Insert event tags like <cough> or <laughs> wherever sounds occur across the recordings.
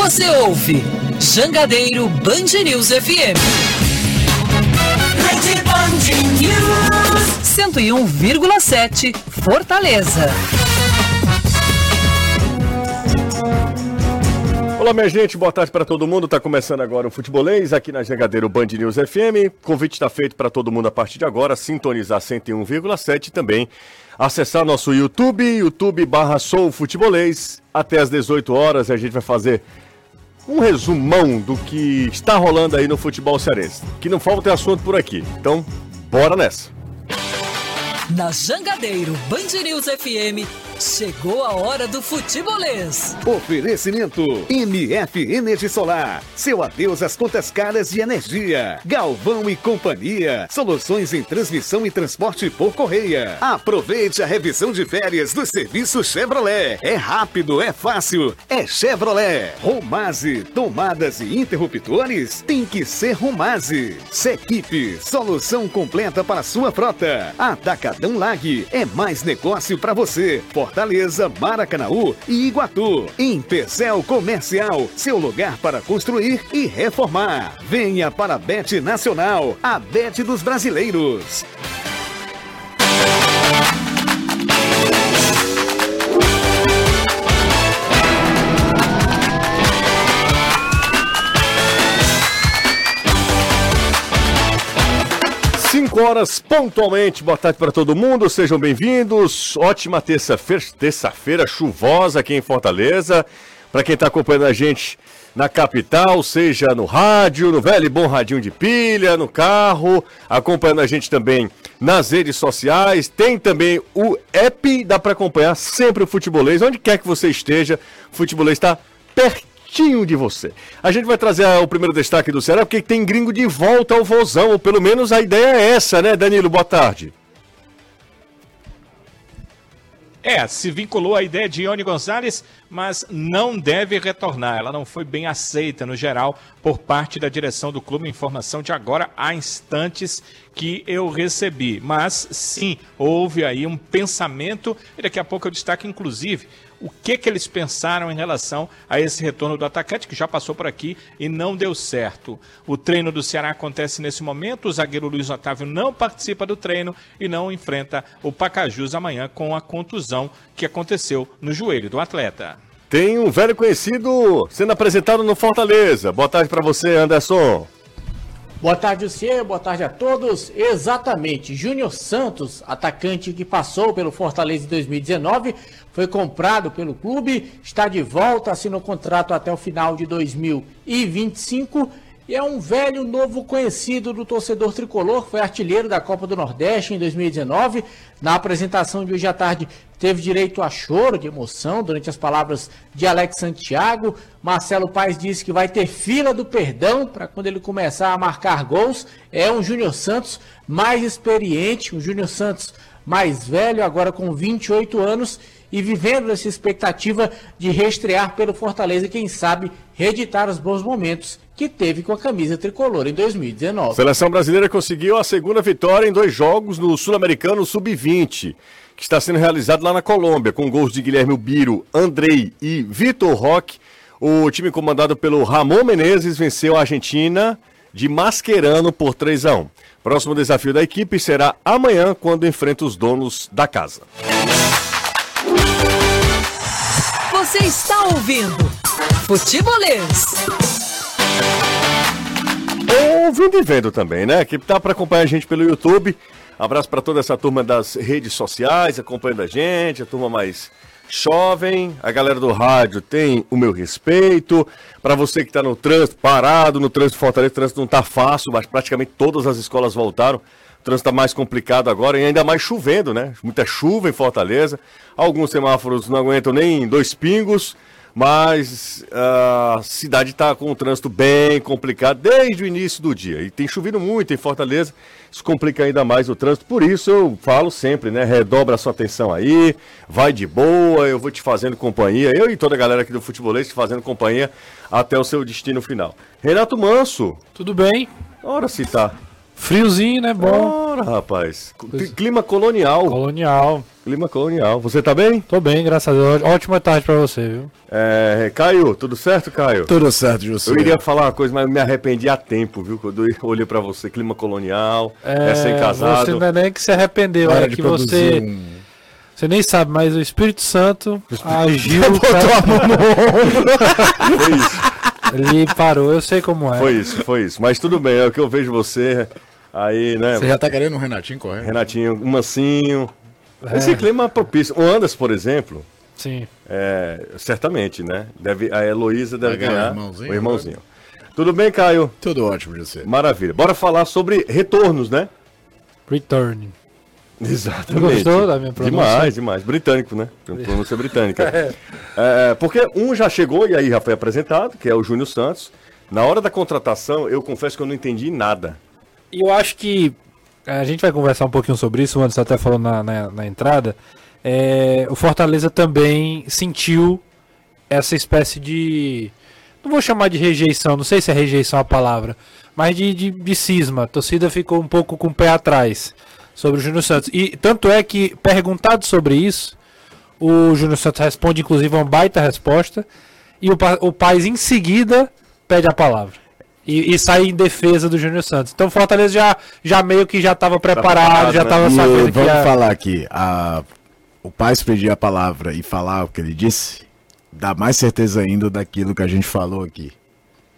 Você ouve Jangadeiro Band News FM. Rede Band News 101,7 Fortaleza. Olá, minha gente, boa tarde para todo mundo. Está começando agora o Futebolês aqui na Jangadeiro Band News FM. Convite está feito para todo mundo a partir de agora, sintonizar 101,7 e também acessar nosso YouTube, YouTube barra Sou Futebolês. Até às 18 horas a gente vai fazer um resumão do que está rolando aí no futebol cearense. Que não falta assunto por aqui. Então, bora nessa. Na Jangadeiro Band News FM, chegou a hora do futebolês. Oferecimento MF Energia Solar. Seu adeus às contas caras de energia. Galvão e Companhia. Soluções em transmissão e transporte por correia. Aproveite a revisão de férias do serviço Chevrolet. É rápido, é fácil, é Chevrolet. Romase, tomadas e interruptores tem que ser Romase. Sequipe, solução completa para sua frota. Atacadão Lag é mais negócio para você. Fortaleza, Maracanaú e Iguatu. Em Pecel Comercial, seu lugar para construir e reformar. Venha para a Bet Nacional, a Bet dos brasileiros. Horas pontualmente. Boa tarde para todo mundo, sejam bem-vindos. Ótima terça-feira, terça-feira chuvosa aqui em Fortaleza. Para quem está acompanhando a gente na capital, seja no rádio, no velho e bom radinho de pilha, no carro, acompanhando a gente também nas redes sociais. Tem também o app, dá para acompanhar sempre o Futebolês, onde quer que você esteja. O Futebolês está pertinho pertinho de você. A gente vai trazer o primeiro destaque do Ceará, porque tem gringo de volta ao vozão, ou pelo menos a ideia é essa, né, Danilo? Boa tarde. É, se vinculou à ideia de Ione Gonzalez, mas não deve retornar. Ela não foi bem aceita, no geral, por parte da direção do clube. Informação de agora há instantes que eu recebi. Mas sim, houve aí um pensamento, e daqui a pouco eu destaco, inclusive, o que, que eles pensaram em relação a esse retorno do atacante, que já passou por aqui e não deu certo. O treino do Ceará acontece nesse momento, o zagueiro Luiz Otávio não participa do treino e não enfrenta o Pacajus amanhã com a contusão que aconteceu no joelho do atleta. Tem um velho conhecido sendo apresentado no Fortaleza. Boa tarde para você, Anderson. Boa tarde, Luciano. Boa tarde a todos. Exatamente. Júnior Santos, atacante que passou pelo Fortaleza em 2019, foi comprado pelo clube, está de volta, assinou contrato até o final de 2025 e é um velho novo conhecido do torcedor tricolor, foi artilheiro da Copa do Nordeste em 2019. Na apresentação de hoje à tarde, teve direito a choro de emoção durante as palavras de Alex Santiago. Marcelo Paes disse que vai ter fila do perdão para quando ele começar a marcar gols. É um Júnior Santos mais experiente, um Júnior Santos mais velho, agora com 28 anos e vivendo essa expectativa de reestrear pelo Fortaleza e, quem sabe, reeditar os bons momentos que teve com a camisa tricolor em 2019. A seleção brasileira conseguiu a segunda vitória em dois jogos no Sul-Americano Sub-20, que está sendo realizado lá na Colômbia, com gols de Guilherme Biro, Andrei e Vitor Roque. O time comandado pelo Ramon Menezes venceu a Argentina de Mascherano por 3 a 1. Próximo desafio da equipe será amanhã, quando enfrenta os donos da casa. Você está ouvindo Futebolês. Ouvindo e vendo também, né? Que tá para acompanhar a gente pelo YouTube. Abraço para toda essa turma das redes sociais acompanhando a gente, a turma mais jovem, a galera do rádio tem o meu respeito. Para você que está no trânsito, parado no trânsito Fortaleza, o trânsito não está fácil, mas praticamente todas as escolas voltaram. O trânsito está mais complicado agora e ainda mais chovendo, né? Muita chuva em Fortaleza. Alguns semáforos não aguentam nem dois pingos, mas a cidade está com o trânsito bem complicado desde o início do dia. E tem chovido muito em Fortaleza, isso complica ainda mais o trânsito. Por isso eu falo sempre, né? Redobra a sua atenção aí, vai de boa, eu vou te fazendo companhia, eu e toda a galera aqui do Futebolês te fazendo companhia até o seu destino final. Renato Manso. Tudo bem? Ora se tá. Friozinho, né? Bom. Ora, rapaz. Clima colonial. Colonial. Clima colonial. Você tá bem? Tô bem, graças a Deus. Ótima tarde pra você, viu? É, Caio, tudo certo, Caio? Tudo certo, José. Eu iria falar uma coisa, mas me arrependi a tempo, viu? Quando eu olhei pra você, clima colonial, é, recém-casado. Você não é nem que se arrependeu, é que você... Um... Você nem sabe, mas o Espírito Santo agiu. Botou pra... a mão no ombro. <laughs> Foi isso. Ele parou, eu sei como é. Foi isso, foi isso. Mas tudo bem, é o que eu vejo você aí, né? Você já tá querendo um Renatinho correndo? Renatinho, um mansinho. É. Esse clima é propício. O Anderson, por exemplo. Sim. É, certamente, né? Deve, a Heloísa deve Vai ganhar o irmãozinho. O irmãozinho. Né? Tudo bem, Caio? Tudo ótimo, José. Maravilha. Bora falar sobre retornos, né? Return. <laughs> Exatamente. Gostou da minha pronúncia? Demais, demais. Britânico, né? Pronúncia britânica. <laughs> é. É, porque um já chegou e aí já foi apresentado, que é o Júnior Santos. Na hora da contratação, eu confesso que eu não entendi nada. Eu acho que a gente vai conversar um pouquinho sobre isso, o Anderson até falou na, na, na entrada. É, o Fortaleza também sentiu essa espécie de. Não vou chamar de rejeição, não sei se é rejeição a palavra, mas de, de, de cisma. A torcida ficou um pouco com o pé atrás sobre o Júnior Santos. E tanto é que, perguntado sobre isso, o Júnior Santos responde, inclusive, uma baita resposta. E o, o Paz, em seguida, pede a palavra. E, e sai em defesa do Júnior Santos. Então o Fortaleza já, já meio que já estava preparado, já estava né? sabendo e, que. Vamos ia... falar aqui. A, o Paz pedir a palavra e falar o que ele disse, dá mais certeza ainda daquilo que a gente falou aqui.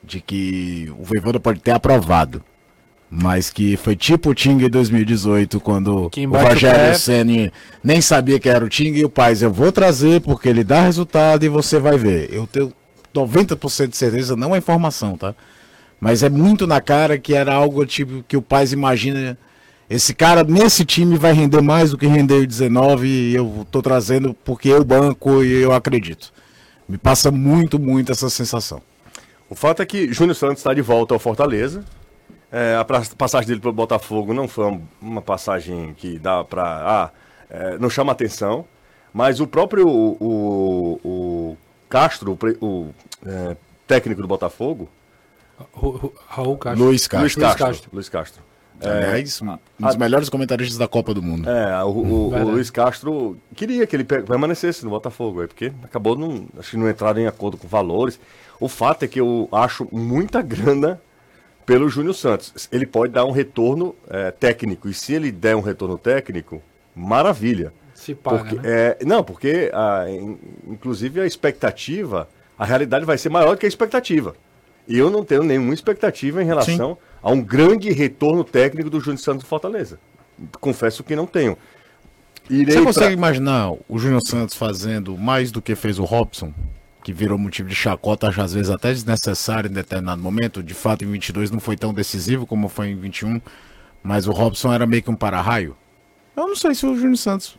De que o Voivoda pode ter aprovado mas que foi tipo o Ting em 2018, quando o Rogério Senni nem sabia que era o Ting e o Paz, eu vou trazer porque ele dá resultado e você vai ver. Eu tenho 90% de certeza, não é informação, tá? Mas é muito na cara que era algo tipo que o Paz imagina. Esse cara nesse time vai render mais do que rendeu em 19 e eu tô trazendo porque eu banco e eu acredito. Me passa muito, muito essa sensação. O fato é que Júnior Santos está de volta ao Fortaleza, é, a passagem dele para o Botafogo não foi uma passagem que dá para. Ah, é, não chama atenção. Mas o próprio o, o, o Castro, o é, técnico do Botafogo. Raul Castro. Luiz Castro. Luiz Castro. Luiz Castro. Luiz Castro. Aliás, um dos melhores comentaristas da Copa do Mundo. É, o, o, o Luiz Castro queria que ele permanecesse no Botafogo, porque acabou, não, acho que não entraram em acordo com valores. O fato é que eu acho muita grana pelo Júnior Santos. Ele pode dar um retorno é, técnico, e se ele der um retorno técnico, maravilha. Se paga, porque, né? é, não, porque a, inclusive a expectativa, a realidade vai ser maior do que a expectativa. E eu não tenho nenhuma expectativa em relação Sim. a um grande retorno técnico do Júnior Santos Fortaleza. Confesso que não tenho. Irei Você consegue pra... imaginar o Júnior Santos fazendo mais do que fez o Robson? que virou motivo de chacota, às vezes até desnecessário em determinado momento. De fato, em 22 não foi tão decisivo como foi em 21, mas o Robson era meio que um para-raio. Eu não sei se o Júnior Santos.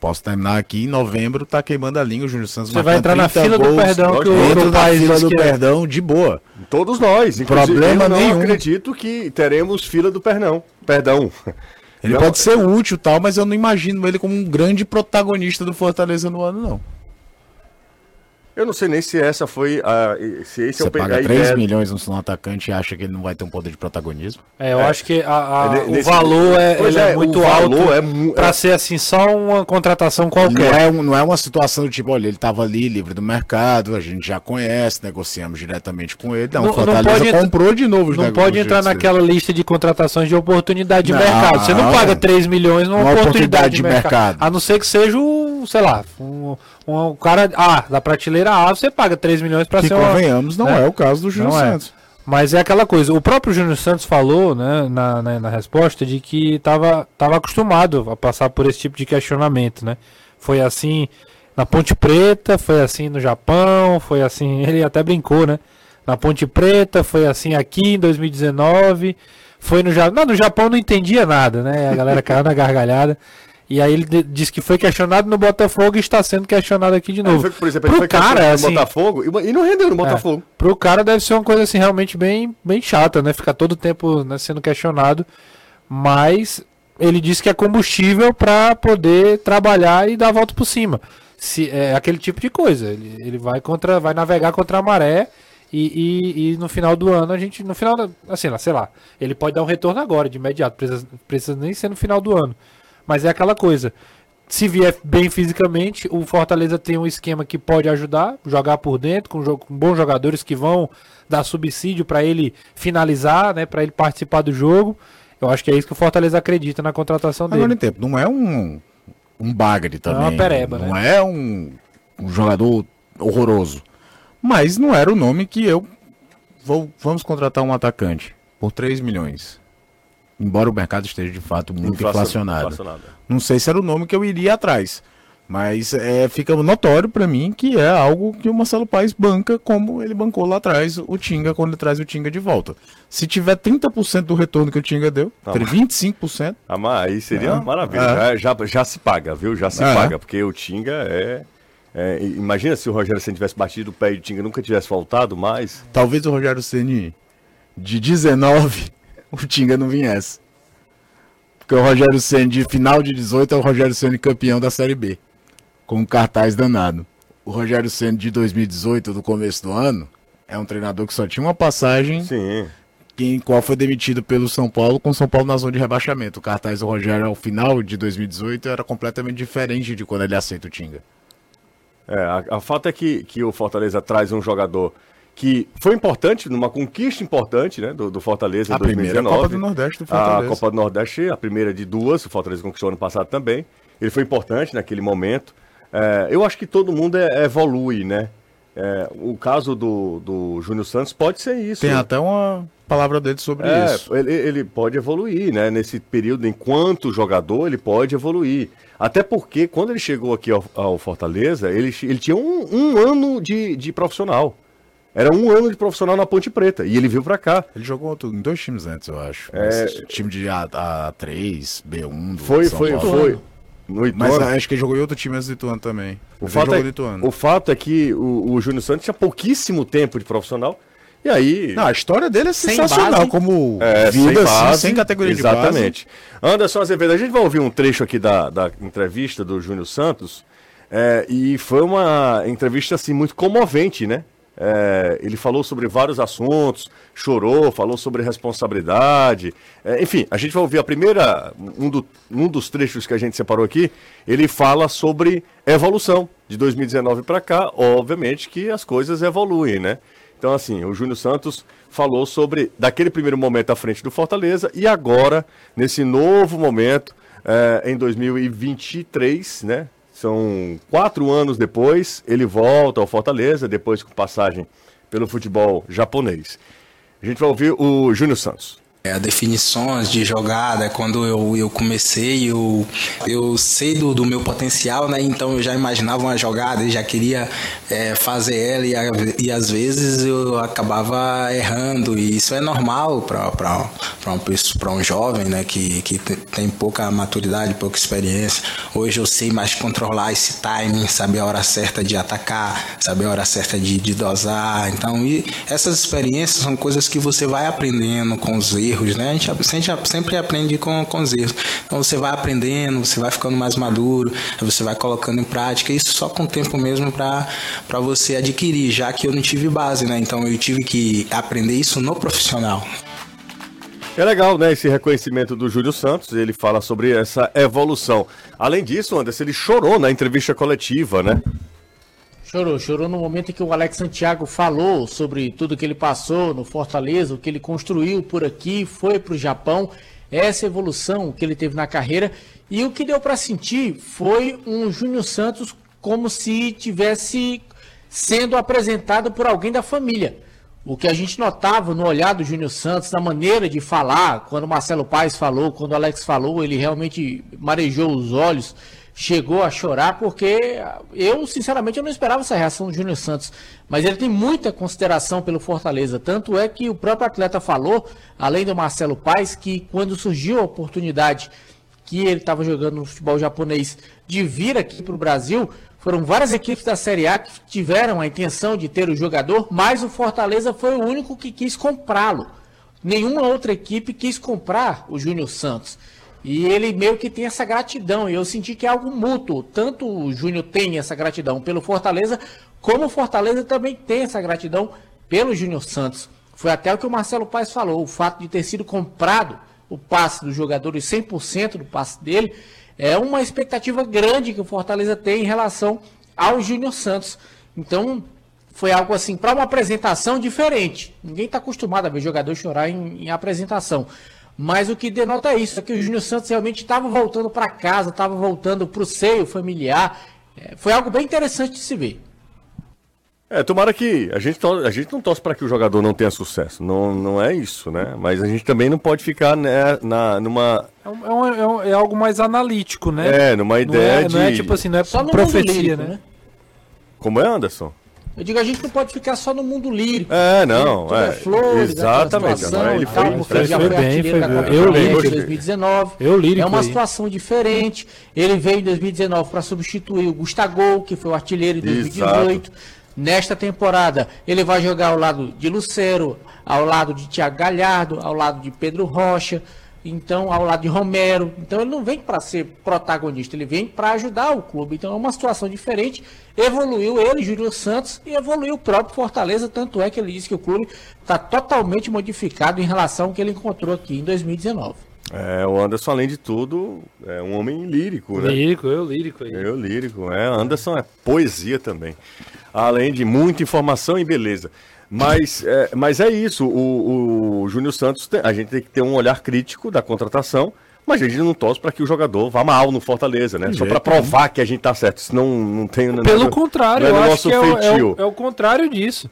Posso terminar aqui em novembro, tá queimando a linha o Júnior Santos. Você vai entrar na fila gols, do perdão que o entra na fila do é. perdão de boa. Todos nós, problema eu não nenhum. acredito que teremos fila do perdão. Perdão. Ele não. pode ser útil tal, mas eu não imagino ele como um grande protagonista do Fortaleza no ano não. Eu não sei nem se essa foi a. Se esse Você é o paga 3 ideia... milhões no atacante e acha que ele não vai ter um poder de protagonismo? É, eu é. acho que a, a, é, o valor é, é, é, muito alto é mu... para ser assim, só uma contratação qualquer. Não é, não é uma situação do tipo, olha, ele estava ali livre do mercado, a gente já conhece, negociamos diretamente com ele. Não, não, Fortaleza não pode comprou de novo os Não pode entrar naquela lista de contratações de oportunidade de não, mercado. Você não paga 3 milhões numa oportunidade, oportunidade, de, mercado. mercado. A não ser que seja o, sei lá, um, um cara ah, da prateleira A, você paga 3 milhões para ser uma, convenhamos, não né? é o caso do Júnior é. Santos. É. Mas é aquela coisa, o próprio Júnior Santos falou né, na, na, na resposta de que estava tava acostumado a passar por esse tipo de questionamento, né? Foi assim na Ponte Preta, foi assim no Japão, foi assim, <laughs> ele até brincou, né? Na Ponte Preta, foi assim aqui em 2019, foi no Japão, no Japão não entendia nada, né? A galera caiu na gargalhada. E aí ele disse que foi questionado no Botafogo e está sendo questionado aqui de é, novo. É, por exemplo, ele pro foi cara, no assim, Botafogo e não rendeu no é, Botafogo. É, pro cara deve ser uma coisa assim realmente bem, bem chata, né? Ficar todo tempo né, sendo questionado. Mas ele disse que é combustível para poder trabalhar e dar a volta por cima. Se, é aquele tipo de coisa. Ele, ele vai contra, vai navegar contra a maré E, e, e, no final do ano a gente, no final, da, assim, sei lá, ele pode dar um retorno agora, de imediato, precisa, precisa nem ser no final do ano. Mas é aquela coisa, se vier bem fisicamente, o Fortaleza tem um esquema que pode ajudar, jogar por dentro, com, com bons jogadores que vão dar subsídio para ele finalizar, né, para ele participar do jogo. Eu acho que é isso que o Fortaleza acredita na contratação dele. Agora, tempo, não é um, um bagre também. Não é uma pereba, Não né? é um, um jogador horroroso. Mas não era o nome que eu vou vamos contratar um atacante por 3 milhões. Embora o mercado esteja de fato muito inflacionado. inflacionado. Não sei se era o nome que eu iria atrás. Mas é, fica notório para mim que é algo que o Marcelo Paes banca como ele bancou lá atrás o Tinga quando ele traz o Tinga de volta. Se tiver 30% do retorno que o Tinga deu, ah, 25%. Ah, mas aí seria é, uma maravilha. É. Já, já, já, se paga, viu? Já se é. paga, porque o Tinga é é, imagina se o Rogério Senna tivesse batido o pé e o Tinga nunca tivesse voltado mais. Talvez o Rogério Senna de 19 <laughs> o Tinga não viesse. Porque o Rogério Senna de final de 18 é o Rogério Senna campeão da Série B. Com um cartaz danado. O Rogério Senna de 2018, do começo do ano, é um treinador que só tinha uma passagem. Sim. Em qual foi demitido pelo São Paulo, com São Paulo na zona de rebaixamento. O cartaz do Rogério ao final de 2018 era completamente diferente de quando ele aceita o Tinga. É, a, a fato é que, que o Fortaleza traz um jogador que foi importante, numa conquista importante né, do, do Fortaleza em a 2019. Primeira Copa do Nordeste do Fortaleza. A Copa do Nordeste, a primeira de duas, o Fortaleza conquistou ano passado também. Ele foi importante naquele momento. É, eu acho que todo mundo é, evolui, né? É, o caso do, do Júnior Santos pode ser isso. Tem até uma palavra dele sobre é, isso. Ele, ele pode evoluir, né? Nesse período, enquanto jogador, ele pode evoluir. Até porque, quando ele chegou aqui ao, ao Fortaleza, ele, ele tinha um, um ano de, de profissional. Era um ano de profissional na Ponte Preta. E ele veio pra cá. Ele jogou em dois times antes, eu acho. É... Time de A, A3, B1. Do foi, São foi, Paulo. foi. No Mas acho que ele jogou em outro time antes do Ituano também. O fato, é, o fato é que o, o Júnior Santos tinha pouquíssimo tempo de profissional. E aí. Não, a história dele é sensacional, como é, vida, sem, base, assim, sem categoria exatamente. de base. Anderson Azevedo, a gente vai ouvir um trecho aqui da, da entrevista do Júnior Santos. É, e foi uma entrevista assim muito comovente, né? É, ele falou sobre vários assuntos, chorou, falou sobre responsabilidade. É, enfim, a gente vai ouvir a primeira, um, do, um dos trechos que a gente separou aqui. Ele fala sobre evolução de 2019 para cá. Obviamente que as coisas evoluem, né? Então, assim, o Júnior Santos falou sobre daquele primeiro momento à frente do Fortaleza e agora, nesse novo momento, é, em 2023, né? São quatro anos depois, ele volta ao Fortaleza, depois com passagem pelo futebol japonês. A gente vai ouvir o Júnior Santos. É, definições de jogada, quando eu, eu comecei, eu, eu sei do, do meu potencial, né? Então eu já imaginava uma jogada e já queria é, fazer ela e, e às vezes eu acabava errando e isso é normal para um, um jovem, né? Que, que tem pouca maturidade, pouca experiência. Hoje eu sei mais controlar esse timing, saber a hora certa de atacar, saber a hora certa de, de dosar. Então, e essas experiências são coisas que você vai aprendendo com os erros erros, né? A gente, sempre, sempre aprende com, com os erros. Então você vai aprendendo, você vai ficando mais maduro, você vai colocando em prática, isso só com o tempo mesmo para você adquirir, já que eu não tive base, né? Então eu tive que aprender isso no profissional. É legal, né, esse reconhecimento do Júlio Santos, ele fala sobre essa evolução. Além disso, Anderson, ele chorou na entrevista coletiva, né? Chorou, chorou no momento em que o Alex Santiago falou sobre tudo que ele passou no Fortaleza, o que ele construiu por aqui, foi para o Japão, essa evolução que ele teve na carreira. E o que deu para sentir foi um Júnior Santos como se tivesse sendo apresentado por alguém da família. O que a gente notava no olhar do Júnior Santos, na maneira de falar, quando Marcelo Paes falou, quando o Alex falou, ele realmente marejou os olhos chegou a chorar, porque eu, sinceramente, eu não esperava essa reação do Júnior Santos. Mas ele tem muita consideração pelo Fortaleza. Tanto é que o próprio atleta falou, além do Marcelo Paes, que quando surgiu a oportunidade que ele estava jogando no futebol japonês de vir aqui para o Brasil, foram várias equipes da Série A que tiveram a intenção de ter o jogador, mas o Fortaleza foi o único que quis comprá-lo. Nenhuma outra equipe quis comprar o Júnior Santos. E ele meio que tem essa gratidão. E eu senti que é algo mútuo. Tanto o Júnior tem essa gratidão pelo Fortaleza, como o Fortaleza também tem essa gratidão pelo Júnior Santos foi até o que o Marcelo Paes falou, o fato de ter sido comprado o passe do jogador e 100% do passe dele, é uma expectativa grande que o Fortaleza tem em relação ao Júnior Santos. Então, foi algo assim, para uma apresentação diferente. Ninguém está acostumado a ver jogador chorar em, em apresentação. Mas o que denota isso é que o Júnior Santos realmente estava voltando para casa, estava voltando para o seio familiar. É, foi algo bem interessante de se ver. É, tomara que a gente, a gente não torce para que o jogador não tenha sucesso, não, não é isso, né? Mas a gente também não pode ficar né, na, numa. É, um, é, um, é, algo mais analítico, né? É, numa ideia não é, de. Não é tipo assim, não é só profecia, lírico, né? né? Como é, Anderson? Eu digo, a gente não pode ficar só no mundo lírico. É, não. É, é flores, exatamente. Não, ele foi, tal, foi, já foi, foi bem, foi bem. Eu li em 2019. Eu lírico É uma aí. situação diferente. Ele veio em 2019 para substituir o Gustavo, que foi o artilheiro em 2018. Exato. Nesta temporada, ele vai jogar ao lado de Lucero, ao lado de Thiago Galhardo, ao lado de Pedro Rocha, então ao lado de Romero. Então ele não vem para ser protagonista, ele vem para ajudar o clube. Então é uma situação diferente. Evoluiu ele, Júlio Santos, e evoluiu o próprio Fortaleza. Tanto é que ele disse que o clube está totalmente modificado em relação ao que ele encontrou aqui em 2019. É, o Anderson, além de tudo, é um homem lírico, né? Lírico, eu lírico aí. Eu lírico, é. Anderson é poesia também. Além de muita informação e beleza. Mas é, mas é isso, o, o Júnior Santos, tem, a gente tem que ter um olhar crítico da contratação, mas a gente não torce para que o jogador vá mal no Fortaleza, né? Só para provar que a gente tá certo, senão não tem... Pelo contrário, eu acho que é o, é, é o contrário disso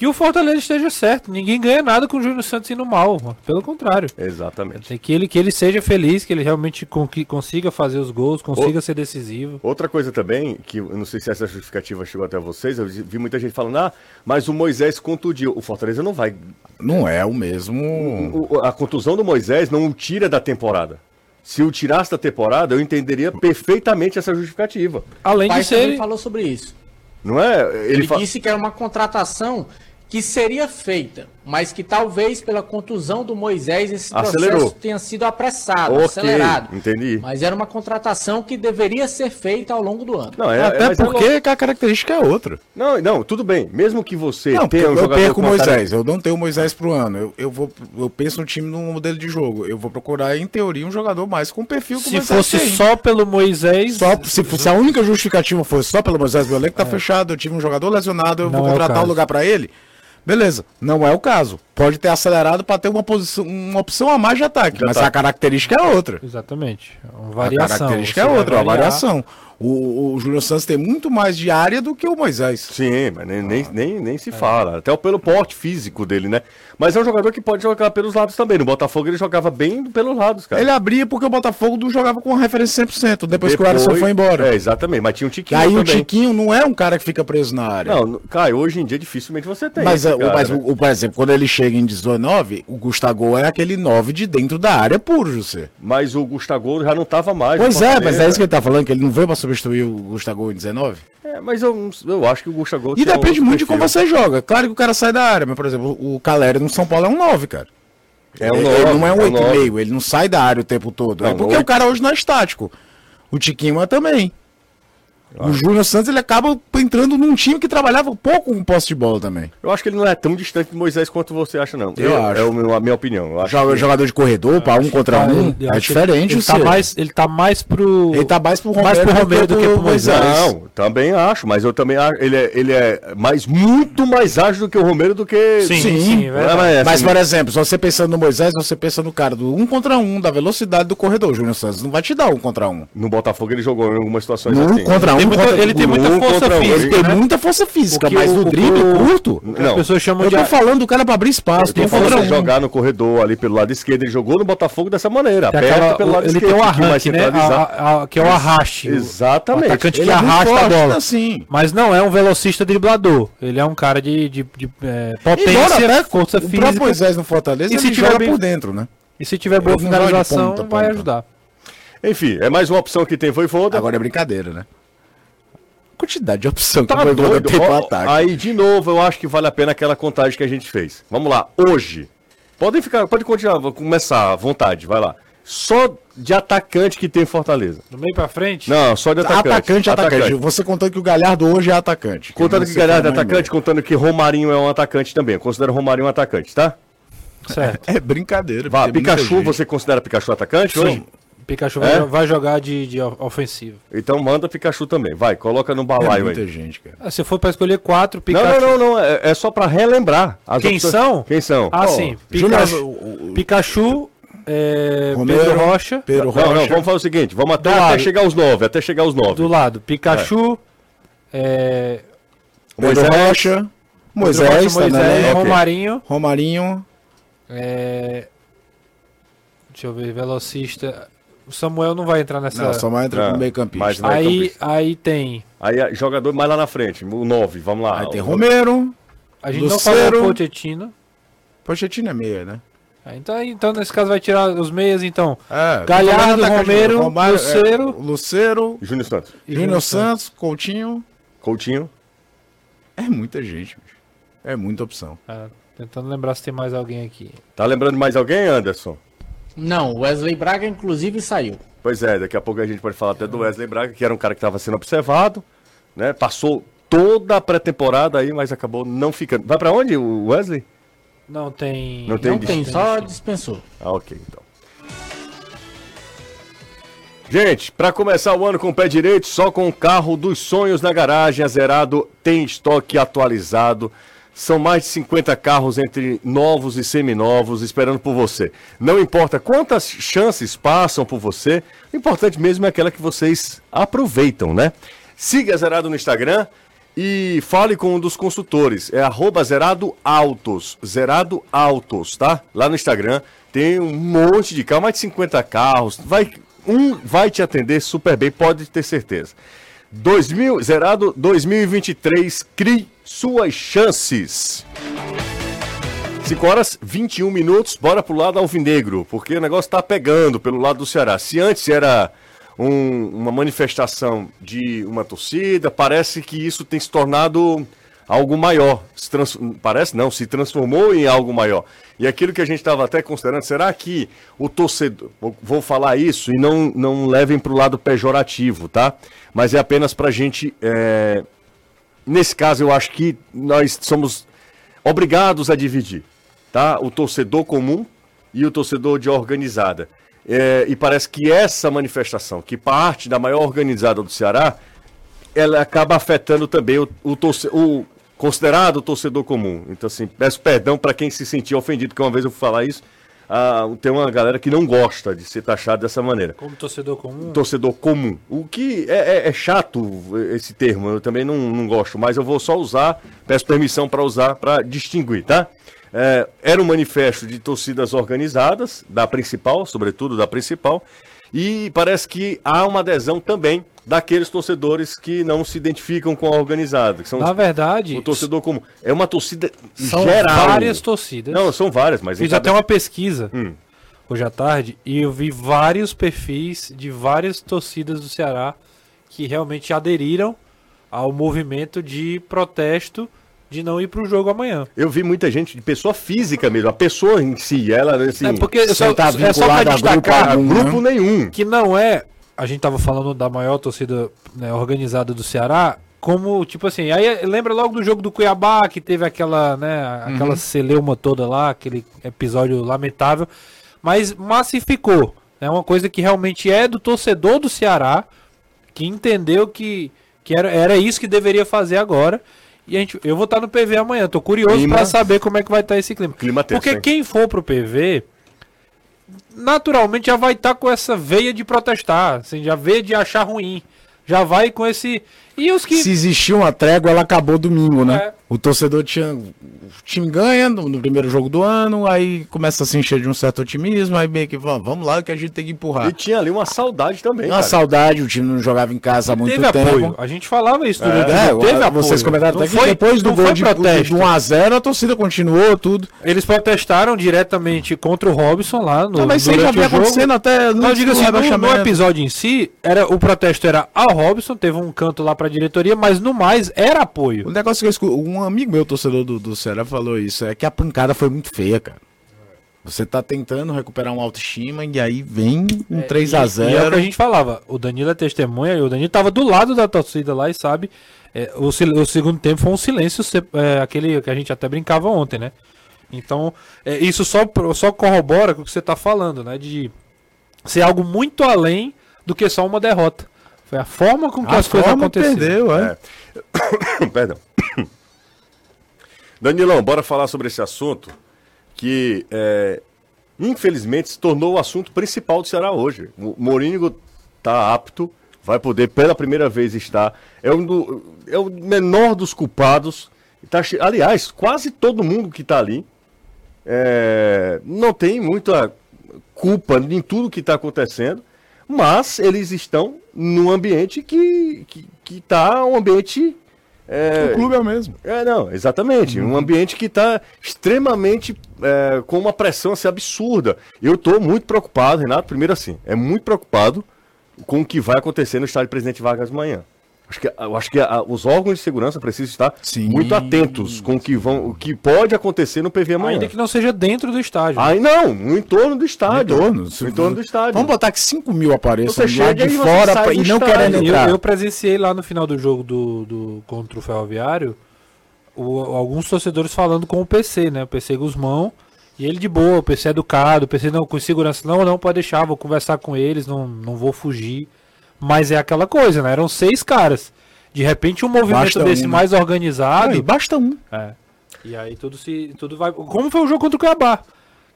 que o Fortaleza esteja certo. Ninguém ganha nada com o Júnior Santos indo mal. Mano. Pelo contrário. Exatamente. Que ele, que ele seja feliz, que ele realmente consiga fazer os gols, consiga o... ser decisivo. Outra coisa também, que eu não sei se essa justificativa chegou até vocês, eu vi muita gente falando, ah, mas o Moisés contundiu. O Fortaleza não vai. Não é o mesmo. O, o, a contusão do Moisés não o tira da temporada. Se o tirasse da temporada, eu entenderia perfeitamente essa justificativa. Além de ser. Ele falou sobre isso. Não é? Ele, ele fa... disse que era uma contratação que seria feita, mas que talvez pela contusão do Moisés esse Acelerou. processo tenha sido apressado, okay, acelerado. Entendi. Mas era uma contratação que deveria ser feita ao longo do ano. Não, é, Até é, porque é a característica é outra. Não, não, tudo bem. Mesmo que você não, tenha um eu perco o Moisés, eu não tenho o Moisés pro ano. Eu, eu, vou, eu penso no time num modelo de jogo. Eu vou procurar, em teoria, um jogador mais com perfil que Se fosse tem. só pelo Moisés. Só, se, se a única justificativa fosse só pelo Moisés, meu elenco tá é. fechado, eu tive um jogador lesionado, eu não vou é contratar o um lugar para ele. Beleza, não é o caso. Pode ter acelerado para ter uma, posição, uma opção a mais de ataque, mas tá. a característica é outra. Exatamente. Uma variação. A característica é outra, uma variação. O, o Júnior Santos tem muito mais de área do que o Moisés. Sim, mas nem, nem, nem, nem se é. fala. Até pelo porte físico dele, né? Mas é um jogador que pode jogar pelos lados também. No Botafogo ele jogava bem pelos lados, cara. Ele abria porque o Botafogo não jogava com referência 100%, depois, depois que o Alisson foi embora. É, exatamente. Mas tinha um Tiquinho Aí o Tiquinho não é um cara que fica preso na área. Não, Caio, hoje em dia dificilmente você tem. Mas, esse, cara, mas né? o, por exemplo, quando ele chega em 19, o Gustavo é aquele 9 de dentro da área puro, José. Mas o Gustavo já não tava mais. Pois é, mas é isso que ele tá falando, que ele não veio pra substituir o Gustavo em 19? É, mas eu, eu acho que o Gustavo. E depende muito de como você joga. Claro que o cara sai da área, mas, por exemplo, o Caleri no São Paulo é um 9, cara. É um 9, ele não é um 8,5, é ele não sai da área o tempo todo. Não, é porque 8... o cara hoje não é estático. O Tiquinho é também. O Júnior Santos ele acaba entrando num time que trabalhava pouco com posse de bola também. Eu acho que ele não é tão distante de Moisés quanto você acha, não. Eu, eu acho. É meu, a minha opinião. Eu Joga, que... Jogador de corredor, para um contra tá, um, é diferente. Ele, tá mais, ele tá mais pro. Ele tá mais pro Romero, mais pro Romero do, que pro Moisés. Não, também acho, mas eu também acho. Ele é, ele é mais, muito mais ágil do que o Romero do que. Sim, sim. sim é, mas, mas, por exemplo, se você pensando no Moisés, você pensa no cara do um contra um, da velocidade do corredor. O Júnior Santos não vai te dar um contra um. No Botafogo ele jogou em algumas situações no assim. Um contra um, ele tem muita força física. Ele tem né? muita força física, mas o, o drible o, curto. Não. As pessoas chamam eu tô de. falando do cara pra abrir espaço. Tem falando um. jogar no corredor ali pelo lado esquerdo. Ele jogou no Botafogo dessa maneira. Aperta pelo lado ele esquerdo. Ele tem o arranque, né? A, a, que é o arraste. Exatamente. O atacante que é arrasta a bola. Assim. Mas não é um velocista driblador. Ele é um cara de, de, de é, potência, né? força física. O próprio Moisés no Fortaleza, e se tiver por dentro, né? E se tiver boa finalização, vai ajudar. Enfim, é mais uma opção que tem foi foda. Agora é brincadeira, né? Quantidade de opção tá que doido. tem pro ataque. Aí, de novo, eu acho que vale a pena aquela contagem que a gente fez. Vamos lá, hoje. Podem ficar, pode continuar, começar à vontade, vai lá. só de atacante que tem Fortaleza. Do meio pra frente? Não, só de atacante. Atacante, atacante, Você contando que o Galhardo hoje é atacante. Contando que o Galhardo é atacante, embora. contando que Romarinho é um atacante também. Eu considero Romarinho um atacante, tá? Certo. É brincadeira. Vá, Pikachu, você considera Pikachu atacante hoje? Pikachu É? vai, jogar de, de ofensivo. Então manda Pikachu também. Vai, coloca no É balaio muita aí. gente, cara. Ah, se for pra escolher quatro, Não, Pikachu. não, não, não. É, é só pra relembrar. As Quem opções- são? Quem são? Ah, Ó, sim. Pikachu, Pikachu é, Romero, Pedro Rocha. Pedro Não, Rocha. não, vamos fazer o seguinte. Vamos até, até chegar aos nove. Até chegar aos nove. Do lado, Pikachu, é, Pedro Moisés. Rocha. Moisés, Rocha, tá na Moisés lista. Romarinho, Romarinho. é, deixa eu ver, velocista. O Samuel não vai entrar nessa. Não, só mais entra Não, no meio campista. mas- aí, meio-campista. aí tem. Aí é jogador mais lá na frente. O nove, vamos lá. Aí tem Romero. A gente Lucero. não falou o Pochettino. Pochettino é meia, né? Ah, Então, então, nesse caso, vai tirar os meias, então. É, Galhardo, atacante, Romero, Romário, Lucero. é, Lucero, Júnior Santos. Júnior Santos, Coutinho. Coutinho. É muita gente, bicho. É muita opção. Ah, tentando lembrar se tem mais alguém aqui. Tá lembrando de mais alguém, Anderson? Não, Wesley Braga inclusive saiu. Pois é, daqui a pouco a gente pode falar até do Wesley Braga, que era um cara que estava sendo observado, né? Passou toda a pré-temporada aí, mas acabou não ficando. Vai pra onde, o Wesley? Não tem. Não tem Não tem, só dispensou. Ah, ok, então. Gente, para começar o ano com o pé direito, só com o carro dos sonhos na garagem, a Zerado tem estoque atualizado. São mais de 50 carros entre novos e seminovos esperando por você. Não importa quantas chances passam por você, o importante mesmo é aquela que vocês aproveitam, né? Siga Zerado no Instagram e fale com um dos consultores. É arroba Zerado Autos. Zerado Autos, tá? Lá no Instagram tem um monte de carros, mais de 50 carros. Vai, um vai te atender super bem, pode ter certeza. 2000, zerado 2023, crie suas chances. 5 horas 21 minutos, bora pro lado alvinegro, porque o negócio tá pegando pelo lado do Ceará. Se antes era um- uma manifestação de uma torcida, parece que isso tem se tornado algo maior. Trans- Parece não, se transformou em algo maior. E aquilo que a gente estava até considerando, será que o torcedor. Vou, vou falar isso e não, não levem para o lado pejorativo, tá? Mas é apenas para a gente. é, Nesse caso, eu acho que nós somos obrigados a dividir, tá? O torcedor comum e o torcedor de organizada. É, e parece que essa manifestação, que parte da maior organizada do Ceará, ela acaba afetando também o, o, torce- o considerado torcedor comum. Então, assim, peço perdão para quem se sentiu ofendido, que uma vez eu fui falar isso, ah, tem uma galera que não gosta de ser taxado dessa maneira Como torcedor comum. torcedor comum. O que é, é- é chato esse termo, eu também não, não gosto, mas eu vou só usar, peço permissão para usar para distinguir, tá? É, era um manifesto de torcidas organizadas, da principal, sobretudo da principal, e parece que há uma adesão também daqueles torcedores que não se identificam com a organizada, que são Na verdade, o torcedor comum. É uma torcida são geral. várias torcidas. Não, são várias, mas Fiz até uma pesquisa Hum. hoje à tarde e eu vi vários perfis de várias torcidas do Ceará que realmente aderiram ao movimento de protesto de não ir para o jogo amanhã. Eu vi muita gente de pessoa física mesmo, a pessoa em si, ela assim, é porque só, tá é só para vinculado a grupo destacar algum, grupo nenhum. que não é. A gente tava falando da maior torcida né, organizada do Ceará. Como, tipo assim, aí lembra logo do jogo do Cuiabá, que teve aquela, né, aquela celeuma toda lá, aquele episódio lamentável, mas massificou. É uma coisa que realmente é do torcedor do Ceará, que entendeu que, que era, era isso que deveria fazer agora. E a gente, eu vou estar no PV amanhã, tô curioso para saber como é que vai estar esse clima. Clima Porque hein? quem for pro PV, naturalmente já vai estar com essa veia de protestar, assim, já veia de achar ruim. Já vai com esse. E os que. Se existia uma trégua, ela acabou domingo, né? É. O torcedor tinha. O time ganha no, no primeiro jogo do ano, aí começa a se encher de um certo otimismo, aí meio que vamos, vamos lá que a gente tem que empurrar. E tinha ali uma saudade também, Uma cara. saudade, o time não jogava em casa há muito teve tempo. apoio. A gente falava isso durante É. Teve apoio. vocês comentaram Não até que foi- depois do gol de, protesto. de 1x0, a torcida continuou, tudo. Eles protestaram diretamente contra o Robson lá no. Não, mas isso aí já vinha acontecendo até Não, digo do assim, no, no episódio em si, era, o protesto era ao Robson, teve um canto lá pra diretoria, mas no mais era O apoio. negócio que eu escuto, um amigo meu, torcedor do, do Ceará, falou isso, é que a pancada foi muito feia, cara. Você tá tentando recuperar uma autoestima e aí vem um É, 3 a e- E é o 0 que a gente falava. O Danilo é testemunha e o Danilo tava do lado da torcida lá e sabe. é, o, o segundo tempo foi um silêncio, é, aquele que a gente até brincava ontem, né? Então, é, isso só, só corrobora com o que você tá falando, né? De ser algo muito além do que só uma derrota. Foi a forma com que A as coisas aconteceram. perdeu, é. <coughs> Perdão. <coughs> Danilão, bora falar sobre esse assunto que, é, infelizmente, se tornou o assunto principal do Ceará hoje. O Mourinho está apto, vai poder pela primeira vez estar. É, um do- é o menor dos culpados. Tá Aliás, quase todo mundo que está ali é, não tem muita culpa em tudo que está acontecendo, mas eles estão num ambiente que está que, que tá um ambiente. é, O clube é o mesmo. é, não, exatamente. Um ambiente que está extremamente é, com uma pressão assim, absurda. Eu estou muito preocupado, Renato, primeiro assim, é muito preocupado com o que vai acontecer no estádio Presidente Vargas amanhã. Acho que, eu acho que a- os órgãos de segurança precisam estar Sim. muito atentos com o que, vão, o que pode acontecer no PV amanhã. Ainda que não seja dentro do estádio. Aí não, no entorno do estádio. Retorno. No entorno do estádio. Vamos botar que 5 mil apareçam Você lá chega de e você fora pra- e não estádio. querendo Eu, entrar. eu presenciei lá no final do jogo do, do contra o Ferroviário o- alguns torcedores falando com o PC, né? O PC Guzmão. E ele de boa, o PC é educado, o PC não, com segurança, não, não, pode deixar, vou conversar com eles, não, não vou fugir. Mas é aquela coisa, né? Eram seis caras. De repente um movimento Basta desse um, né? mais organizado. Aí, basta um. É. E aí tudo se. Tudo vai. Como foi o jogo contra o Cuiabá?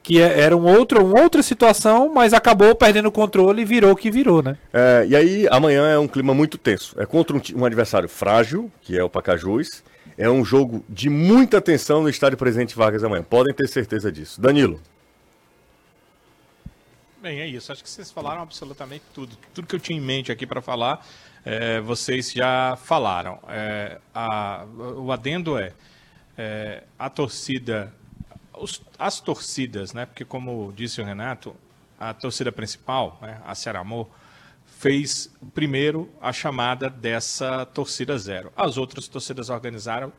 Que é- era um outro, uma outra situação, mas acabou perdendo o controle e virou o que virou, né? É, e aí, amanhã é um clima muito tenso. É contra um, um adversário frágil, que é o Pacajus. É um jogo de muita tensão no estádio Presidente Vargas amanhã. Podem ter certeza disso. Danilo. Bem, é isso. Acho que vocês falaram absolutamente tudo. Tudo que eu tinha em mente aqui para falar, é, vocês já falaram. É, a- o adendo é, é, a torcida, os- as torcidas, né? Porque como disse o Renato, a torcida principal, né, a Ceramor, fez primeiro a chamada dessa torcida zero. As outras torcidas organizaram,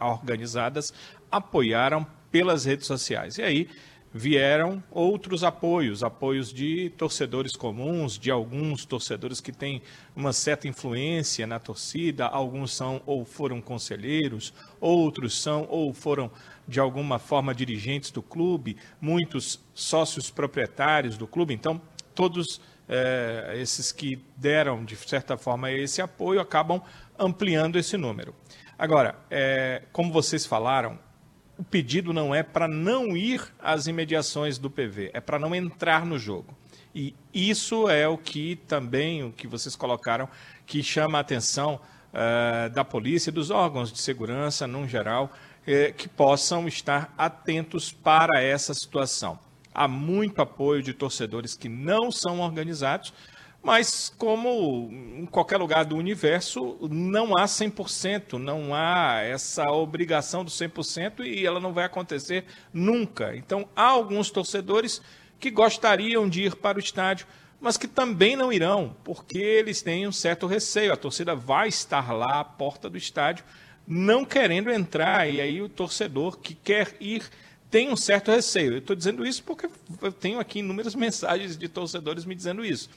organizadas apoiaram pelas redes sociais. E aí vieram outros apoios, apoios de torcedores comuns, de alguns torcedores que têm uma certa influência na torcida, alguns são ou foram conselheiros, outros são ou foram de alguma forma dirigentes do clube, muitos sócios proprietários do clube, então todos eh, esses que deram, de certa forma, esse apoio acabam ampliando esse número. Agora, eh, como vocês falaram, o pedido não é para não ir às imediações do PV, é para não entrar no jogo. E isso é o que também, o que vocês colocaram, que chama a atenção eh, da polícia e dos órgãos de segurança, num geral, eh, que possam estar atentos para essa situação. Há muito apoio de torcedores que não são organizados, mas como em qualquer lugar do universo, não há 100%, não há essa obrigação do 100% e ela não vai acontecer nunca. Então, há alguns torcedores que gostariam de ir para o estádio, mas que também não irão, porque eles têm um certo receio. A torcida vai estar lá à porta do estádio, não querendo entrar, e aí o torcedor que quer ir tem um certo receio. Eu estou dizendo isso porque eu tenho aqui inúmeras <laughs> mensagens de torcedores me dizendo isso.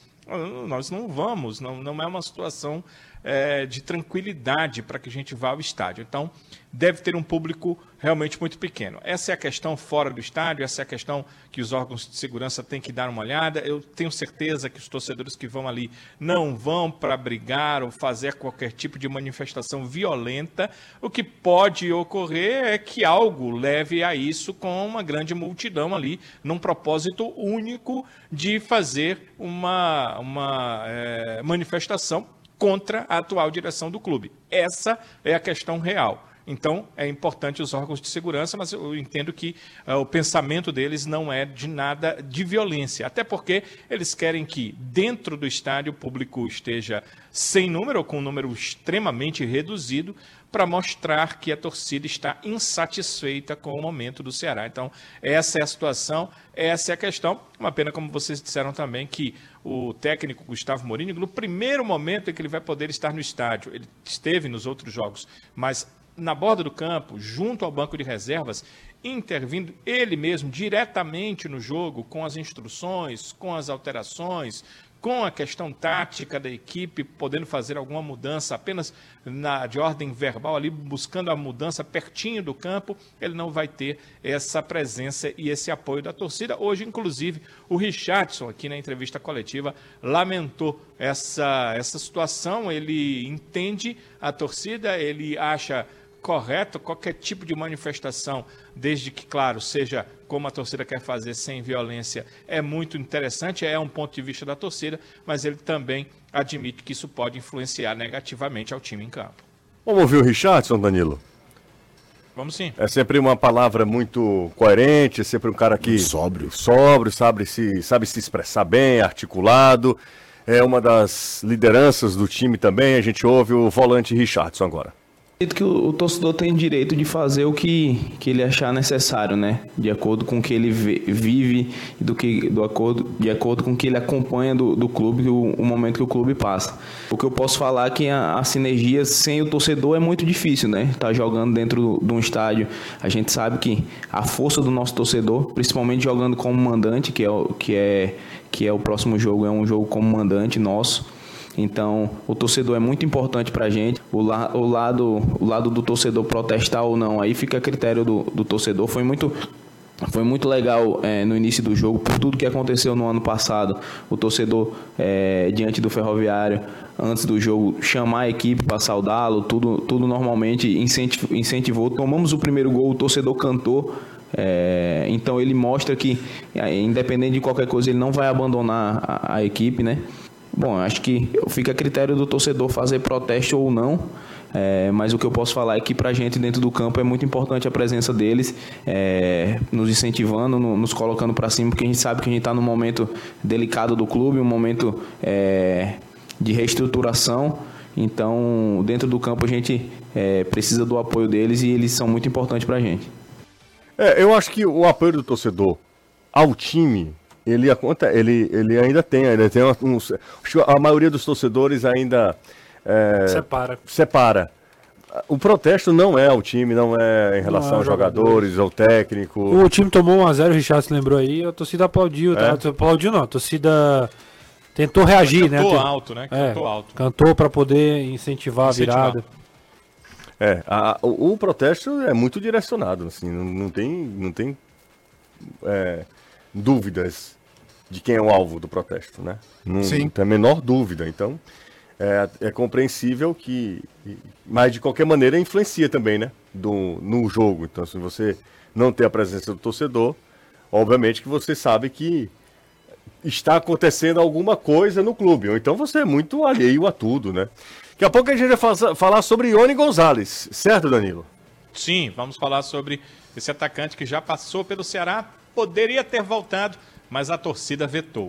Nós não vamos, não, não é uma situação é, de tranquilidade para que a gente vá ao estádio. Então, deve ter um público realmente muito pequeno. Essa é a questão fora do estádio, essa é a questão que os órgãos de segurança têm que dar uma olhada. Eu tenho certeza que os torcedores que vão ali não vão para brigar ou fazer qualquer tipo de manifestação violenta. O que pode ocorrer é que algo leve a isso com uma grande multidão ali, num propósito único de fazer uma, uma é, manifestação contra a atual direção do clube. Essa é a questão real. Então, é importante os órgãos de segurança, mas eu entendo que uh, o pensamento deles não é de nada de violência. Até porque eles querem que, dentro do estádio, o público esteja sem número, ou com um número extremamente reduzido, para mostrar que a torcida está insatisfeita com o momento do Ceará. Então, essa é a situação, essa é a questão. Uma pena, como vocês disseram também, que o técnico Gustavo Mourinho, no primeiro momento em que ele vai poder estar no estádio, ele esteve nos outros jogos, mas na borda do campo, junto ao banco de reservas, intervindo ele mesmo diretamente no jogo, com as instruções, com as alterações, com a questão tática da equipe, podendo fazer alguma mudança apenas na, de ordem verbal, ali buscando a mudança pertinho do campo, ele não vai ter essa presença e esse apoio da torcida. Hoje, inclusive, o Richardson, aqui na entrevista coletiva, lamentou essa, essa situação. Ele entende a torcida, ele acha correto qualquer tipo de manifestação, desde que, claro, seja como a torcida quer fazer sem violência, é muito interessante, é um ponto de vista da torcida, mas ele também admite que isso pode influenciar negativamente ao time em campo. Vamos ouvir o Richardson, Danilo? Vamos sim. É sempre uma palavra muito coerente, é sempre um cara que. Sóbrio. Sóbrio, sabe se, sabe se expressar bem, articulado. É uma das lideranças do time também. A gente ouve o volante Richardson agora que o, torcedor tem direito de fazer o que, que ele achar necessário, né? De acordo com o que ele vive do que, do acordo, de acordo com o que ele acompanha do, do clube, o, o momento que o clube passa. O que eu posso falar é que a, a sinergia sem o torcedor é muito difícil, né? Tá jogando dentro de um estádio, a gente sabe que a força do nosso torcedor, principalmente jogando como mandante, que é, que é, que é o próximo jogo, é um jogo como mandante nosso então, o torcedor é muito importante para a gente. O, la, o, lado, o lado do torcedor protestar ou não, aí fica a critério do, do torcedor. Foi muito foi muito legal é, no início do jogo, por tudo que aconteceu no ano passado. O torcedor, é, diante do Ferroviário, antes do jogo, chamar a equipe para saudá-lo, tudo, tudo normalmente incentivou. Tomamos o primeiro gol, o torcedor cantou. É, então ele mostra que, independente de qualquer coisa, ele não vai abandonar a, a equipe, né? Bom, acho que fica a critério do torcedor fazer protesto ou não. É, mas o que eu posso falar é que para a gente dentro do campo é muito importante a presença deles, é, nos incentivando, no, nos colocando para cima, porque a gente sabe que a gente está num momento delicado do clube, um momento é, de reestruturação. Então, dentro do campo a gente é, precisa do apoio deles e eles são muito importantes para a gente. É, eu acho que o apoio do torcedor ao time ele, ele, ele ainda tem, ainda tem uns, a maioria dos torcedores ainda é, separa. separa. O protesto não é ao time, não é em relação é aos jogadores, ao técnico. O time tomou 1x0, o Richard se lembrou aí, a torcida aplaudiu, tá? é. aplaudiu não, a torcida tentou reagir, cantou né? Cantou alto, né? Cantou é, alto. Cantou para poder incentivar, incentivar, a virada. É, a, o, o, protesto é muito direcionado, assim, não, não tem, não tem é, dúvidas de quem é o alvo do protesto, né? Não, Sim. tem a menor dúvida. Então, é, é, compreensível que. Mas, de qualquer maneira, influencia também, né? Do, no jogo. Então, se você não tem a presença do torcedor, obviamente que você sabe que está acontecendo alguma coisa no clube. Ou então você é muito alheio a tudo, né? Daqui a pouco a gente vai falar sobre Ione Gonzalez, certo, Danilo? Sim, vamos falar sobre esse atacante que já passou pelo Ceará, poderia ter voltado, mas a torcida vetou.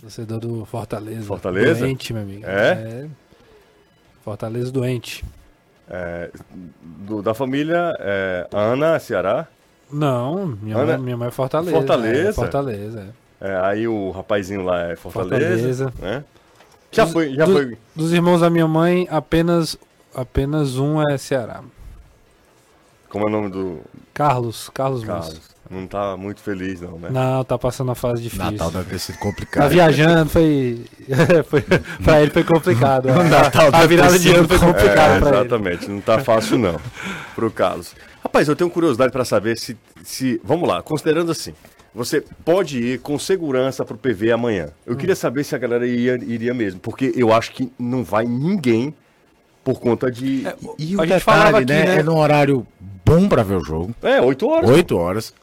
Torcedor do Fortaleza. Fortaleza? Doente, meu amigo. É? é... Fortaleza doente. É, do, da família é, Ana, Ceará? Não, minha, Ana... mãe, minha mãe é Fortaleza. Fortaleza? É, Fortaleza, é. é. aí o rapazinho lá é Fortaleza. Fortaleza. Né? Já dos, foi, já do, foi. Dos irmãos da minha mãe, apenas, apenas um é Ceará. Como é o nome do. Carlos, Carlos, Carlos. Não tá muito feliz, não, né? Não, tá passando uma fase difícil. Natal deve ter sido complicado. Tá viajando, foi. <laughs> foi... pra ele foi complicado. O Natal a virada de ano foi complicado é, exatamente, ele. não tá fácil, não. pro Carlos. Rapaz, eu tenho curiosidade para saber se, se. Vamos lá, considerando assim. Você pode ir com segurança pro PV amanhã. Eu hum. queria saber se a galera ia, iria mesmo, porque eu acho que não vai ninguém por conta de. É, e o a gente falava aqui, né, né? É num horário bom para ver o jogo. É, 8 horas. 8 horas.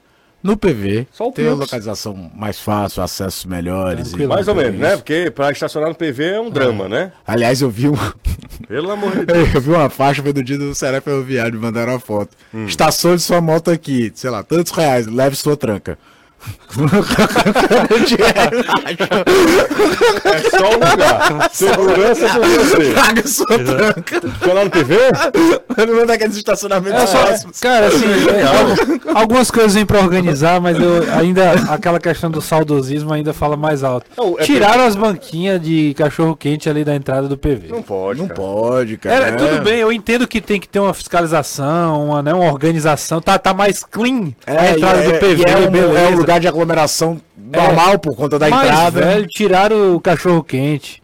No PV, Só o tem a localização mais fácil, acessos melhores. E... Mais ou menos, né? Porque para estacionar no PV é um drama, é. né? Aliás, eu vi um. <laughs> Pelo amor de <laughs> Deus. Eu vi uma faixa do dia do Seré Ferroviário, me mandaram uma foto. Hum. Estacione sua moto aqui, sei lá, tantos reais, leve sua tranca. É só um lugar. Segurança com você. Paga sua tranca. Foi lá no PV? Não daqueles estacionamentos É próximos. cara, assim, é, al- algumas coisas vêm pra organizar, mas eu ainda aquela questão do saudosismo ainda fala mais alto. Não, é Tiraram as banquinhas de cachorro quente ali da entrada do PV. Não pode. Não cara. pode, cara. Era, tudo bem, eu entendo que tem que ter uma fiscalização, uma, né, uma organização, tá, tá mais clean a entrada do PV, é, um, beleza. É lugar de aglomeração normal por conta da Mas, entrada. velho, tiraram o cachorro quente.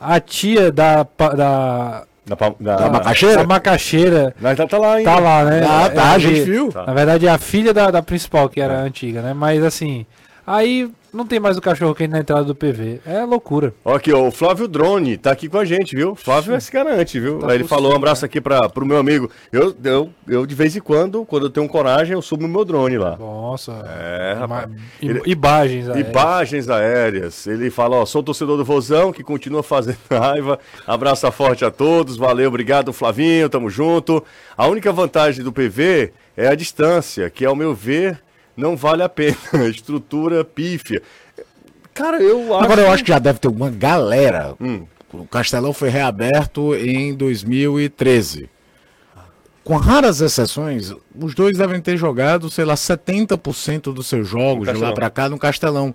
A tia da, da, Da, da, Da macaxeira? da macaxeira Nós tá, tá lá ainda. tá lá, né? Ah, tá, É, a gente viu. Na verdade é a filha da, da principal, que era a antiga, né? Mas assim, aí não tem mais o cachorro quente na entrada do PV. É loucura. Aqui, ó, o Flávio Drone tá aqui com a gente, viu? Flávio é esse garante, viu? Aí ele falou um abraço aqui pra, pro meu amigo. Eu, eu, eu, de vez em quando, quando eu tenho coragem, eu subo no meu drone lá. Nossa. É, rapaz. Ele- Imagens. aéreas. Imagens aéreas. Ele fala, ó, sou torcedor do Vozão, que continua fazendo <laughs> raiva. Abraço forte a todos, valeu, obrigado, Flavinho, tamo junto. A única vantagem do PV é a distância, que ao meu ver, não vale a pena. <laughs> Estrutura pífia. Cara, eu acho... Agora eu acho que já deve ter uma galera. Hum. O Castelão foi reaberto em 2013. Com raras exceções, os dois devem ter jogado, sei lá, 70% dos seus jogos de lá pra cá no Castelão.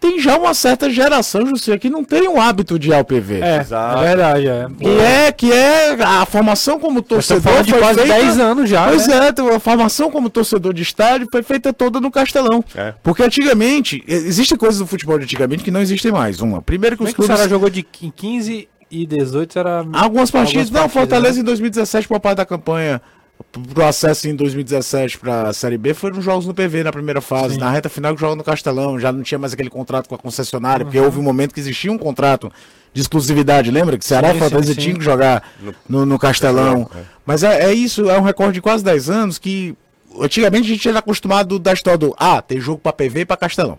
Tem já uma certa geração, José, que não tem o hábito de ir ao PV. É, Exato. é verdade, é. Que é, que é a formação como torcedor de quase feita- 10 anos já, Pois né? é, a formação como torcedor de estádio foi feita toda no Castelão. É. Porque antigamente, existem coisas do futebol de antigamente que não existem mais. Uma, primeiro que Como os é que o clubes... Ceará jogou de qu- 15 e 18 era. Algumas partidas, não, partidas, Fortaleza né? em 2017, por parte da campanha pro acesso em 2017 pra Série B, foram jogos no PV na primeira fase. Na reta final que jogava no Castelão, já não tinha mais aquele contrato com a concessionária, porque houve um momento que existia um contrato de exclusividade, lembra? Que Ceará Sim, e Fortaleza sim, sim. tinham que jogar no, no Castelão. Mas é, é isso, é um recorde de quase 10 anos que antigamente a gente era acostumado da história do ah, tem jogo pra PV e pra Castelão.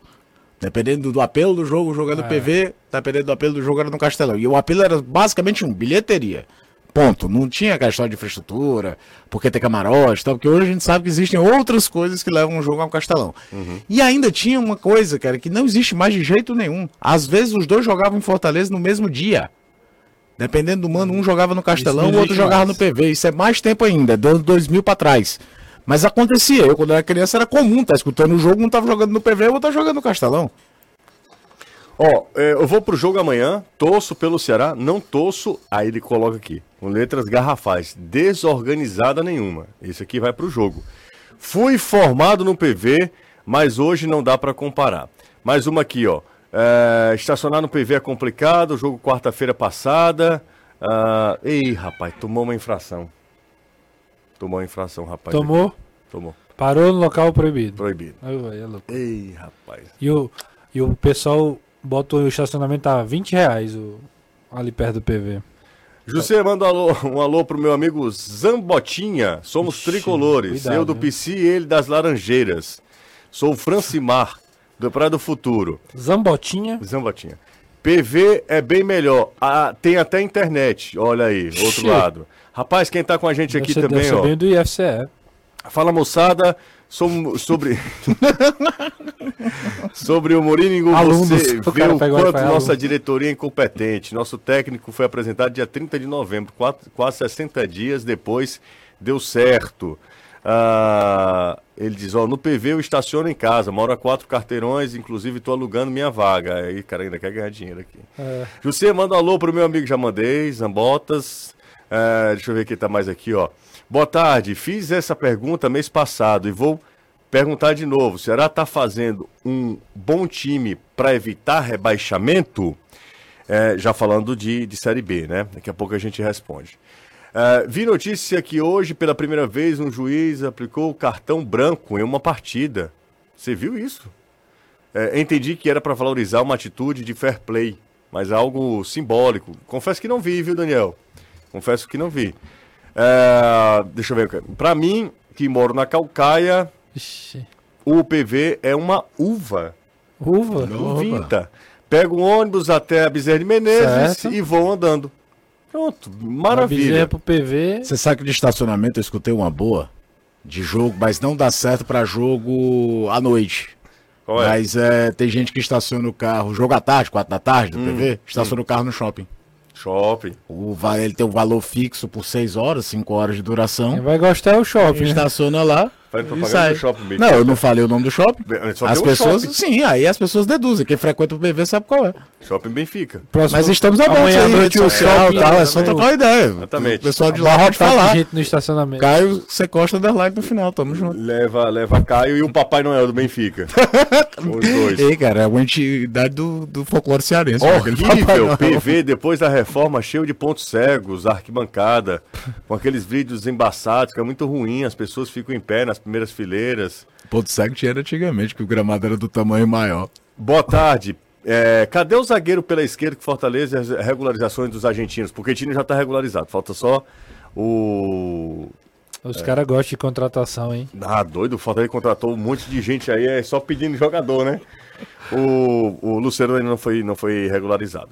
Dependendo do, apelo do jogo, o jogo era no PV, dependendo do apelo do jogo era no Castelão. E o apelo era basicamente um, bilheteria. Ponto. Não tinha aquela história de infraestrutura, porque tem camarote e tal, porque hoje a gente sabe que existem outras coisas que levam o jogo ao Castelão. E ainda tinha uma coisa, cara, que não existe mais de jeito nenhum. Às vezes os dois jogavam em Fortaleza no mesmo dia. Dependendo do mano, um jogava no Castelão, o outro jogava mais. no PV. Isso é mais tempo ainda, do ano 2000 pra trás. Mas acontecia. Eu, quando era criança, era comum. Tá escutando o jogo, um tava jogando no PV, o outro tá jogando no Castelão. Ó, é, eu vou pro jogo amanhã, torço pelo Ceará, não torço, aí ele coloca aqui, com letras garrafais, desorganizada nenhuma. Esse aqui vai pro jogo. Fui formado no PV, mas hoje não dá pra comparar. Mais uma aqui, ó. É, estacionar no PV é complicado, jogo quarta-feira passada. Ah, ei, rapaz, tomou uma infração. Tomou uma infração, rapaz. Tomou, aqui. Tomou. parou no local proibido. Proibido. Ai, vai, é. Ei, rapaz. E o, e o pessoal bota o estacionamento a 20 reais o, ali perto do PV. José, manda um alô, um alô pro meu amigo Zambotinha. Somos Ixi, tricolores. cuidado, Eu do viu? PC e ele das Laranjeiras. Sou o Francimar, do Praia do Futuro. Zambotinha. Zambotinha. PV é bem melhor. Ah, tem até internet. Olha aí, outro Ixi. lado. Rapaz, quem tá com a gente aqui deve também, deve ó. bem do IFCE. Fala moçada, som- sobre <laughs> sobre o Morínigo, Alunos, você o vê cara o quanto nossa aluno. diretoria é incompetente. Nosso técnico foi apresentado dia 30 de novembro, quatro- quase 60 dias depois deu certo. Ah, ele diz, ó, no PV eu estaciono em casa, moro a quatro carteirões, inclusive tô alugando minha vaga. Aí, cara, ainda quer ganhar dinheiro aqui. É. José, manda um alô pro meu amigo, já mandei, Zambotas. É, deixa eu ver quem tá mais aqui, ó. Boa tarde, fiz essa pergunta mês passado e vou perguntar de novo. Será tá fazendo um bom time para evitar rebaixamento? É, já falando de, de Série B, né? Daqui a pouco a gente responde. É, vi notícia que hoje, pela primeira vez, um juiz aplicou cartão branco em uma partida. Você viu isso? É, entendi que era para valorizar uma atitude de fair play, mas algo simbólico. Confesso que não vi, viu, Daniel? Confesso que não vi. É, deixa eu ver. Para mim, que moro na Calcaia, Ixi. o PV é uma uva. Uva. Uvinta. Pego um ônibus até a Bezerra de Menezes Certo. e vou andando. Pronto, maravilha. bezerra pro PV. Você sabe que de estacionamento eu escutei uma boa de jogo, mas não dá certo pra jogo à noite. Qual é? Mas é, tem gente que estaciona o carro, jogo à tarde, 4 da tarde, Hum, da TV, estaciona o carro no shopping. Shopping. O, va- ele tem um valor fixo por 6 horas, 5 horas de Quem duração. vai gostar é o shopping, né? Estaciona lá. Faz e propaganda do shopping, bicho. Não, eu não falei o nome do shopping. Só As pessoas, shopping. sim, aí as pessoas deduzem. Quem frequenta o PV sabe qual é. Shopping Benfica. Próximo- Mas estamos abertos Amanhã à aí, noite o shopping, e tal, é só trocar uma ideia. Exatamente. O pessoal de lá pode falar. gente no estacionamento. Caio, você costa underline no final, tamo junto. Leva, leva Caio e o Papai Noel do Benfica. <laughs> Os dois. Ei, cara, é uma entidade do, do folclore cearense. né? Horrível. PV depois da reforma, cheio de pontos cegos, arquibancada, com aqueles vídeos embaçados, que é muito ruim, as pessoas ficam em pé nas primeiras fileiras. Ponto cego tinha antigamente, que o gramado era do tamanho maior. Boa tarde. É, cadê o zagueiro pela esquerda que Fortaleza as regularizações dos argentinos? Porque o time já está regularizado, falta só o. Os caras gostam de contratação, hein? Ah, doido, o Fortaleza contratou um monte de gente aí, é só pedindo jogador, né? O, o Luciano ainda não foi, não foi regularizado.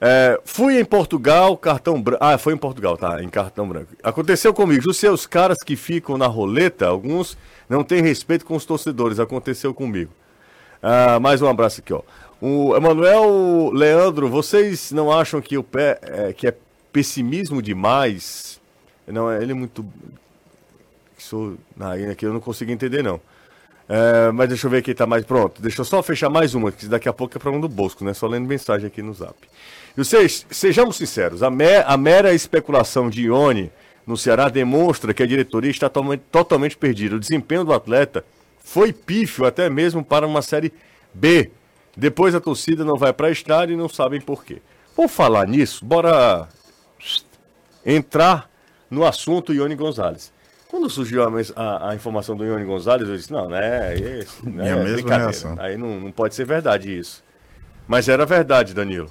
É, fui em Portugal, cartão branco. Ah, foi em Portugal, tá, em cartão branco. Aconteceu comigo. Os seus caras que ficam na roleta, alguns não têm respeito com os torcedores. Aconteceu comigo. Ah, mais um abraço aqui, ó. O Emanuel Leandro, vocês não acham que o pé é, que é pessimismo demais? Não, ele é muito. Isso, ah, aqui eu não consigo entender, não. É, mas deixa eu ver aqui, tá mais pronto. Deixa eu só fechar mais uma, que daqui a pouco é problema do Bosco, né? Só lendo mensagem aqui no zap. E vocês, sejamos sinceros, a, a mera especulação de Ione no Ceará demonstra que a diretoria está totalmente, totalmente perdida. O desempenho do atleta foi pífio até mesmo para uma série B. Depois a torcida não vai para a estádio e não sabem por quê. Por falar nisso, bora entrar no assunto Ione Gonzalez. Quando surgiu a, a- a informação do Ione Gonzalez, eu disse, não, né, é isso, né, é mesma brincadeira. reação. Aí não, não pode ser verdade isso. Mas era verdade, Danilo.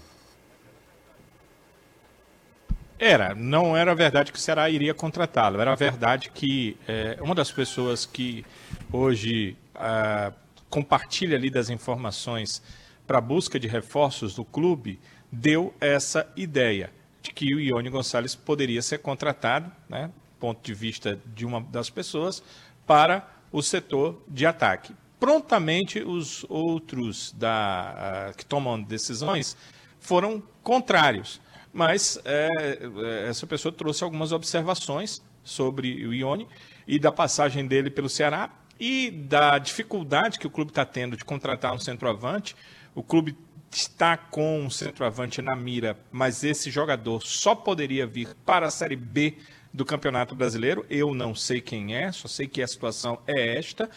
Era, não era verdade que o Ceará iria contratá-lo, era verdade que é, uma das pessoas que hoje ah, compartilha ali das informações para a busca de reforços do clube deu essa ideia de que o Ione Gonçalves poderia ser contratado, né, ponto de vista de uma das pessoas, para o setor de ataque. Prontamente os outros da, ah, que tomam decisões foram contrários. Mas é, é, essa pessoa trouxe algumas observações sobre o Ione e da passagem dele pelo Ceará e da dificuldade que o clube está tendo de contratar um centroavante. O clube está com um centroavante na mira, mas esse jogador só poderia vir para a Série B do Campeonato Brasileiro. Eu não sei quem é, só sei que a situação é esta.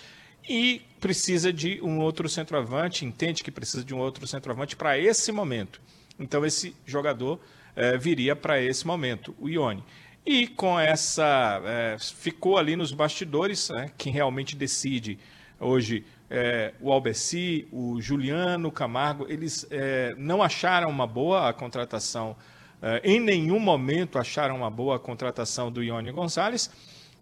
E precisa de um outro centroavante, entende que precisa de um outro centroavante para esse momento. Então esse jogador eh, viria para esse momento, o Ione. E com essa. eh, ficou ali nos bastidores, né, quem realmente decide hoje eh, o Albeci, o Juliano Camargo, eles não acharam uma boa a contratação, em nenhum momento acharam uma boa a contratação do Ione Gonzalez.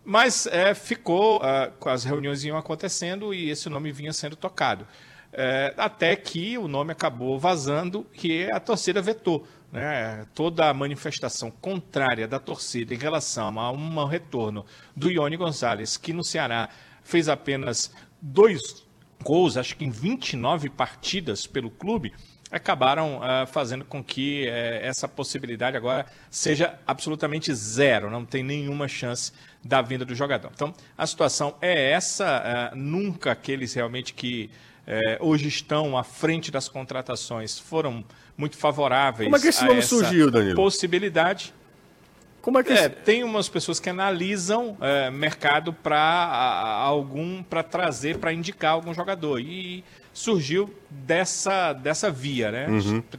Mas é, ficou, ah, as reuniões iam acontecendo e esse nome vinha sendo tocado. É, até que o nome acabou vazando e a torcida vetou. Né? Toda a manifestação contrária da torcida em relação a um retorno do Ione Gonzalez, que no Ceará fez apenas dois gols, acho que em 29 partidas pelo clube, acabaram ah, fazendo com que eh, essa possibilidade agora seja absolutamente zero, não tem nenhuma chance da vinda do jogador. Então, a situação é essa, ah, nunca aqueles realmente que eh, hoje estão à frente das contratações foram muito favoráveis Como é que esse nome surgiu, Danilo? possibilidade. Como é que É, tem umas pessoas que analisam é, mercado para algum para trazer para indicar algum jogador e surgiu dessa dessa via, né?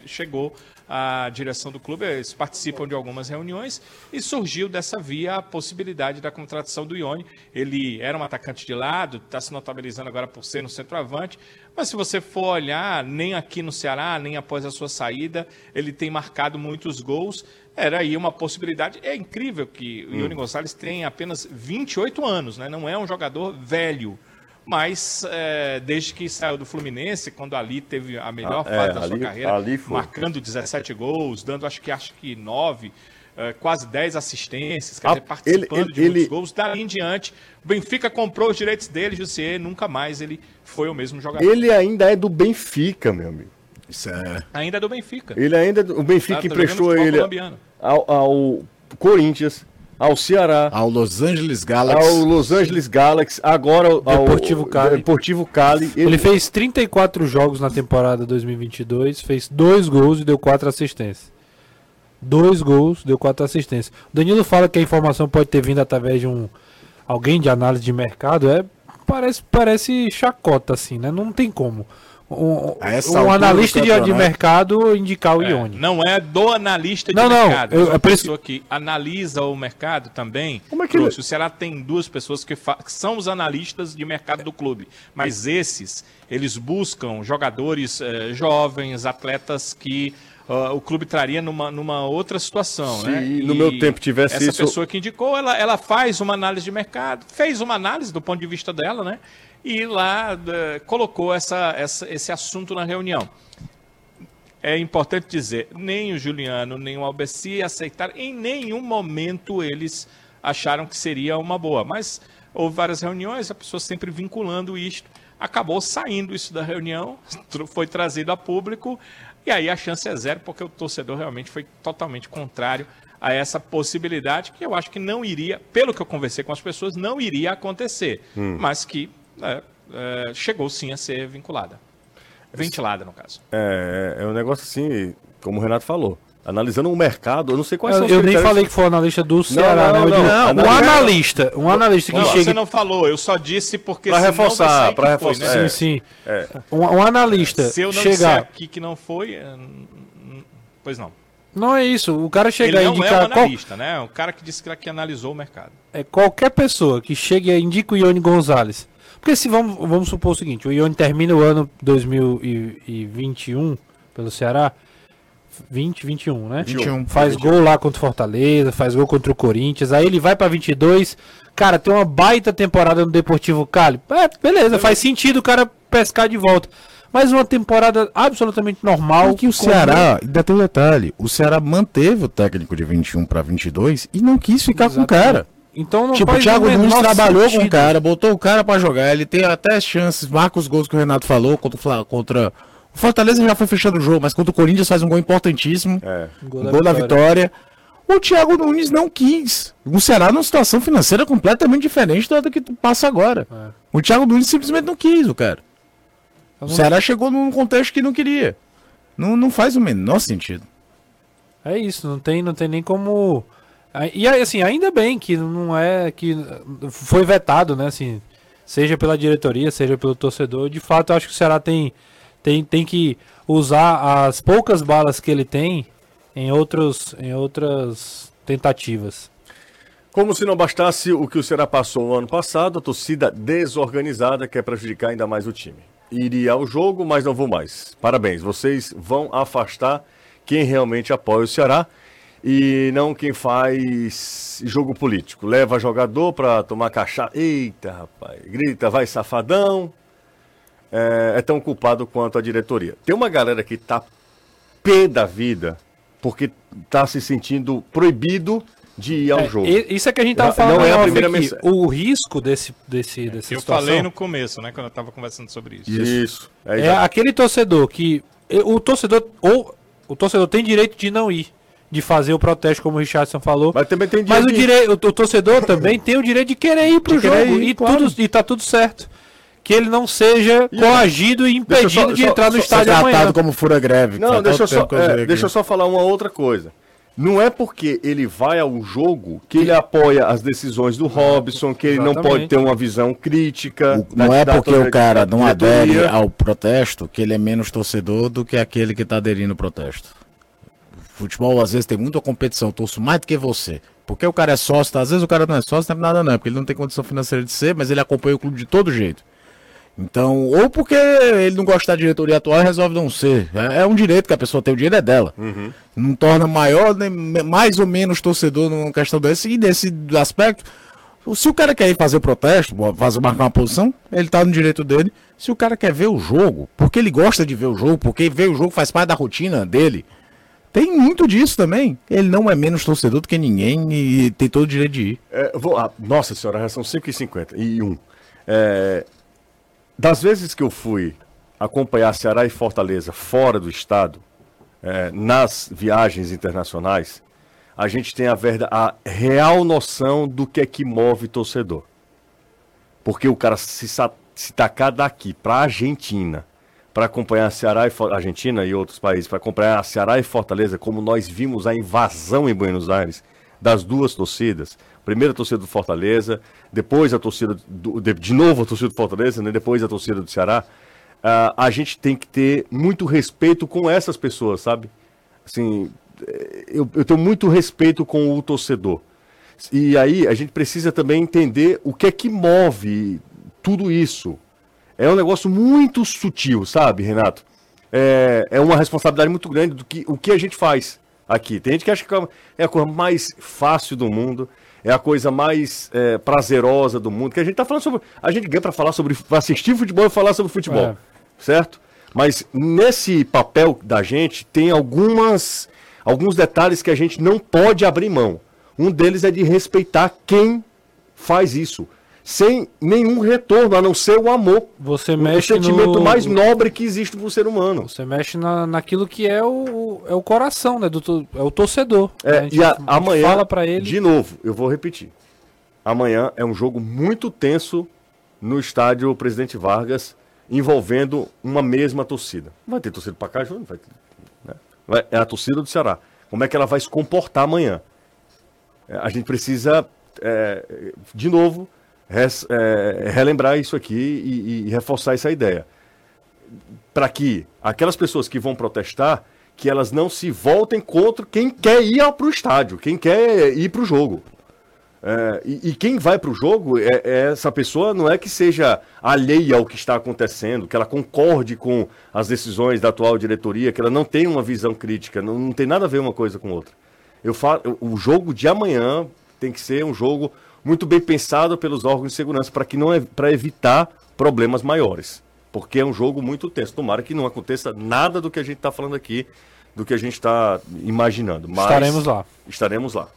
Chegou a direção do clube, eles participam de algumas reuniões e surgiu dessa via a possibilidade da contratação do Ione. Ele era um atacante de lado, está se notabilizando agora por ser no centroavante, mas se você for olhar, nem aqui no Ceará, nem após a sua saída, ele tem marcado muitos gols. Era aí uma possibilidade. É incrível que o Ione Gonçalves tem apenas 28 anos, né? não é um jogador velho. Mas é, desde que saiu do Fluminense, quando ali teve a melhor Ah, é, fase da sua ali- carreira, ali marcando 17 gols, dando acho que acho que 9 eh, quase 10 assistências, quer Ah, dizer, participando ele- de ele- muitos gols. Dali em diante, o Benfica comprou os direitos dele, Jussier, nunca mais ele foi o mesmo jogador. Ele ainda é do Benfica, meu amigo. Isso é. Ainda é do Benfica. Ele ainda é do, o Benfica Tá, emprestou ele ao, ao Corinthians, ao Ceará, Ao Los Angeles Galaxy. ao Los Angeles Galaxy, agora ao Deportivo Cali. Deportivo Cali. Ele fez 34 jogos na temporada 2022, fez dois gols e deu quatro assistências. Dois gols, deu quatro assistências. O Danilo fala que a informação pode ter vindo através de um alguém de análise de mercado, é parece parece chacota assim, né? Não tem como. Um, A essa um analista de, de mercado indicar o É, Ione. não é do analista de Não, não, mercado. eu- é uma é isso pessoa que analisa o mercado também. Como é que trouxe. ele- O Ceará tem duas pessoas que, fa- que são os analistas de mercado do clube. Mas esses, eles buscam jogadores eh, jovens, atletas que ah, o clube traria numa, numa outra situação. Se né? no meu tempo tivesse essa isso- pessoa que indicou, ela, ela faz uma análise de mercado, fez uma análise do ponto de vista dela, né? E lá eh, colocou essa, essa, esse assunto na reunião. É importante dizer, nem o Juliano, nem o Albeci aceitaram, em nenhum momento eles acharam que seria uma boa. Mas houve várias reuniões, a pessoa sempre vinculando isto. Acabou saindo isso da reunião, <laughs> foi trazido a público, e aí a chance é zero, porque o torcedor realmente foi totalmente contrário a essa possibilidade, que eu acho que não iria, pelo que eu conversei com as pessoas, não iria acontecer, mas que é, é, chegou sim a ser vinculada. Ventilada, no caso. É, é um negócio assim, como o Renato falou. Analisando o mercado, eu não sei quais Eu, são os eu nem falei que foi o analista do Ceará, não, né? Eu não, digo, não. um analista, um analista que Não, chega você não falou, eu só disse porque Pra senão reforçar, pra que foi, reforçar, né? Sim, É. sim. Um, um analista Se eu não disser chegar. aqui que não foi, é, pois não. Não é isso. O cara Ele chegar e não é um indicar. qual- analista, né? É um cara que disse que, que analisou o mercado. é, qualquer pessoa que chegue e indica o Ione Gonzalez. Porque se vamos, vamos supor o seguinte: o Ione termina o ano 2021 pelo Ceará. 20, 21, né? 21. Faz gol lá contra o Fortaleza, faz gol contra o Corinthians. Aí ele vai pra 22. Cara, tem uma baita temporada no Deportivo Cali. É, beleza, faz sentido o cara pescar de volta. Mas uma temporada absolutamente normal. E que o Ceará, ainda tem um detalhe, o Ceará manteve o técnico de 21 para 22 e não quis ficar com o cara. Então não Tipo, o Thiago o Nunes trabalhou com sentido. o cara, botou o cara pra jogar, ele tem até chances, marca os gols que o Renato falou contra o contra o Fortaleza já foi fechando o jogo, mas contra o Corinthians faz um gol importantíssimo. É. Gol Gol, da da vitória. O Thiago Nunes não quis. O Ceará numa situação financeira completamente diferente da que passa agora. É. O Thiago Nunes simplesmente não quis, o cara. O Eu não- Ceará chegou num contexto que não queria. Não, não faz o menor sentido. É isso, não tem, não tem nem como. Ah, E assim, ainda bem que não é que foi vetado, né? Assim, seja pela diretoria, seja pelo torcedor. De fato, eu acho que o Ceará tem, tem, tem que usar as poucas balas que ele tem em, outros, em outras tentativas. Como se não bastasse o que o Ceará passou no ano passado, a torcida desorganizada quer prejudicar ainda mais o time. Iria ao jogo, mas não vou mais. Parabéns, vocês vão afastar quem realmente apoia o Ceará e não quem faz jogo político. Leva jogador pra tomar cachaça. Eita, rapaz. Grita, vai safadão. É, é tão culpado quanto a diretoria. Tem uma galera que tá pé da vida porque tá se sentindo proibido de ir ao É, jogo. isso é que a gente tava falando não é a primeira aqui. mensagem. O risco desse, desse, dessa Eu situação falei no começo, né? Quando eu estava conversando sobre isso. Isso. É, é aquele torcedor que. O torcedor. Ou o torcedor tem direito de não ir. De fazer o protesto, como o Richardson falou. Mas também tem Mas o, direito de- direi- o, o torcedor também tem o direito de querer ir pro De jogo ir, e, claro. tudo, e tá tudo certo. Que ele não seja E- coagido e impedido só- de só- entrar no só- estádio Ser amanhã. tratado como fura-greve. que Não, deixa eu, só, é, deixa eu aqui. só falar uma outra coisa. Não é porque ele vai ao jogo que ele apoia as decisões do Robson, que ele não Exatamente. pode ter uma visão crítica. O- Não é porque o cara não adere ao protesto que ele é menos torcedor do que aquele que está aderindo ao protesto. Futebol, às vezes, tem muita competição. Eu torço mais do que você. Porque o cara é sócio, tá? às vezes o cara não é sócio, não é nada não, porque ele não tem condição financeira de ser, mas ele acompanha o clube de todo jeito. Então, ou porque ele não gosta da diretoria atual e resolve não ser. É, é um direito que a pessoa tem, o dinheiro é dela. Não torna maior, nem mais ou menos torcedor numa questão desse. E desse aspecto, se o cara quer ir fazer protesto, fazer, marcar uma posição, ele tá no direito dele. Se o cara quer ver o jogo, porque ele gosta de ver o jogo, porque ver o jogo faz parte da rotina dele, Tem muito disso também. Ele não é menos torcedor do que ninguém e tem todo o direito de ir. É, vou, ah, nossa senhora, já são 5h50 e 1. É, das vezes que eu fui acompanhar Ceará e Fortaleza fora do estado, é, nas viagens internacionais, a gente tem a, verda, a real noção do que é que move torcedor. Porque o cara se, se tacar daqui para a Argentina, para acompanhar Ceará e Argentina e outros países, para acompanhar Ceará e Fortaleza, como nós vimos a invasão em Buenos Aires das duas torcidas. Primeiro a torcida do Fortaleza, depois a torcida do, de, de novo a torcida do Fortaleza, né, depois a torcida do Ceará. Uh, a gente tem que ter muito respeito com essas pessoas, sabe? Assim, eh, eu, eu tenho muito respeito com o torcedor. E aí a gente precisa também entender o que é que move tudo isso. É um negócio muito sutil, sabe, Renato? É, é uma responsabilidade muito grande do que o que a gente faz aqui. Tem gente que acha que é a coisa mais fácil do mundo, é a coisa mais é, prazerosa do mundo. Que a gente tá falando sobre. A gente ganha para falar sobre. Pra assistir futebol e falar sobre futebol. É. Certo? Mas nesse papel da gente tem algumas, alguns detalhes que a gente não pode abrir mão. Um deles é de respeitar quem faz isso sem nenhum retorno, a não ser o amor. Você mexe o sentimento no... mais nobre que existe pro ser humano. Você mexe na, naquilo que é o, é o coração, né? Do, é o torcedor. É, né? a e a, a amanhã, fala para ele. De novo, eu vou repetir. Amanhã é um jogo muito tenso no estádio Presidente Vargas, envolvendo uma mesma torcida. Vai ter torcida para cá, Júnior? Vai, né? vai, é a torcida do Ceará. Como é que ela vai se comportar amanhã? É, a gente precisa, é, de novo, res, é, relembrar isso aqui e, e reforçar essa ideia. Para que aquelas pessoas que vão protestar, que elas não se voltem contra quem quer ir para o estádio, quem quer ir para o jogo. É, e, e, quem vai para o jogo, é, é, essa pessoa não é que seja alheia ao que está acontecendo, que ela concorde com as decisões da atual diretoria, que ela não tem uma visão crítica, não, não tem nada a ver uma coisa com outra. Eu falo, o jogo de amanhã tem que ser um jogo muito bem pensado pelos órgãos de segurança para que não é para evitar problemas maiores, porque é um jogo muito tenso. Tomara que não aconteça nada do que a gente está falando aqui, do que a gente está imaginando. Mas estaremos lá. Estaremos lá.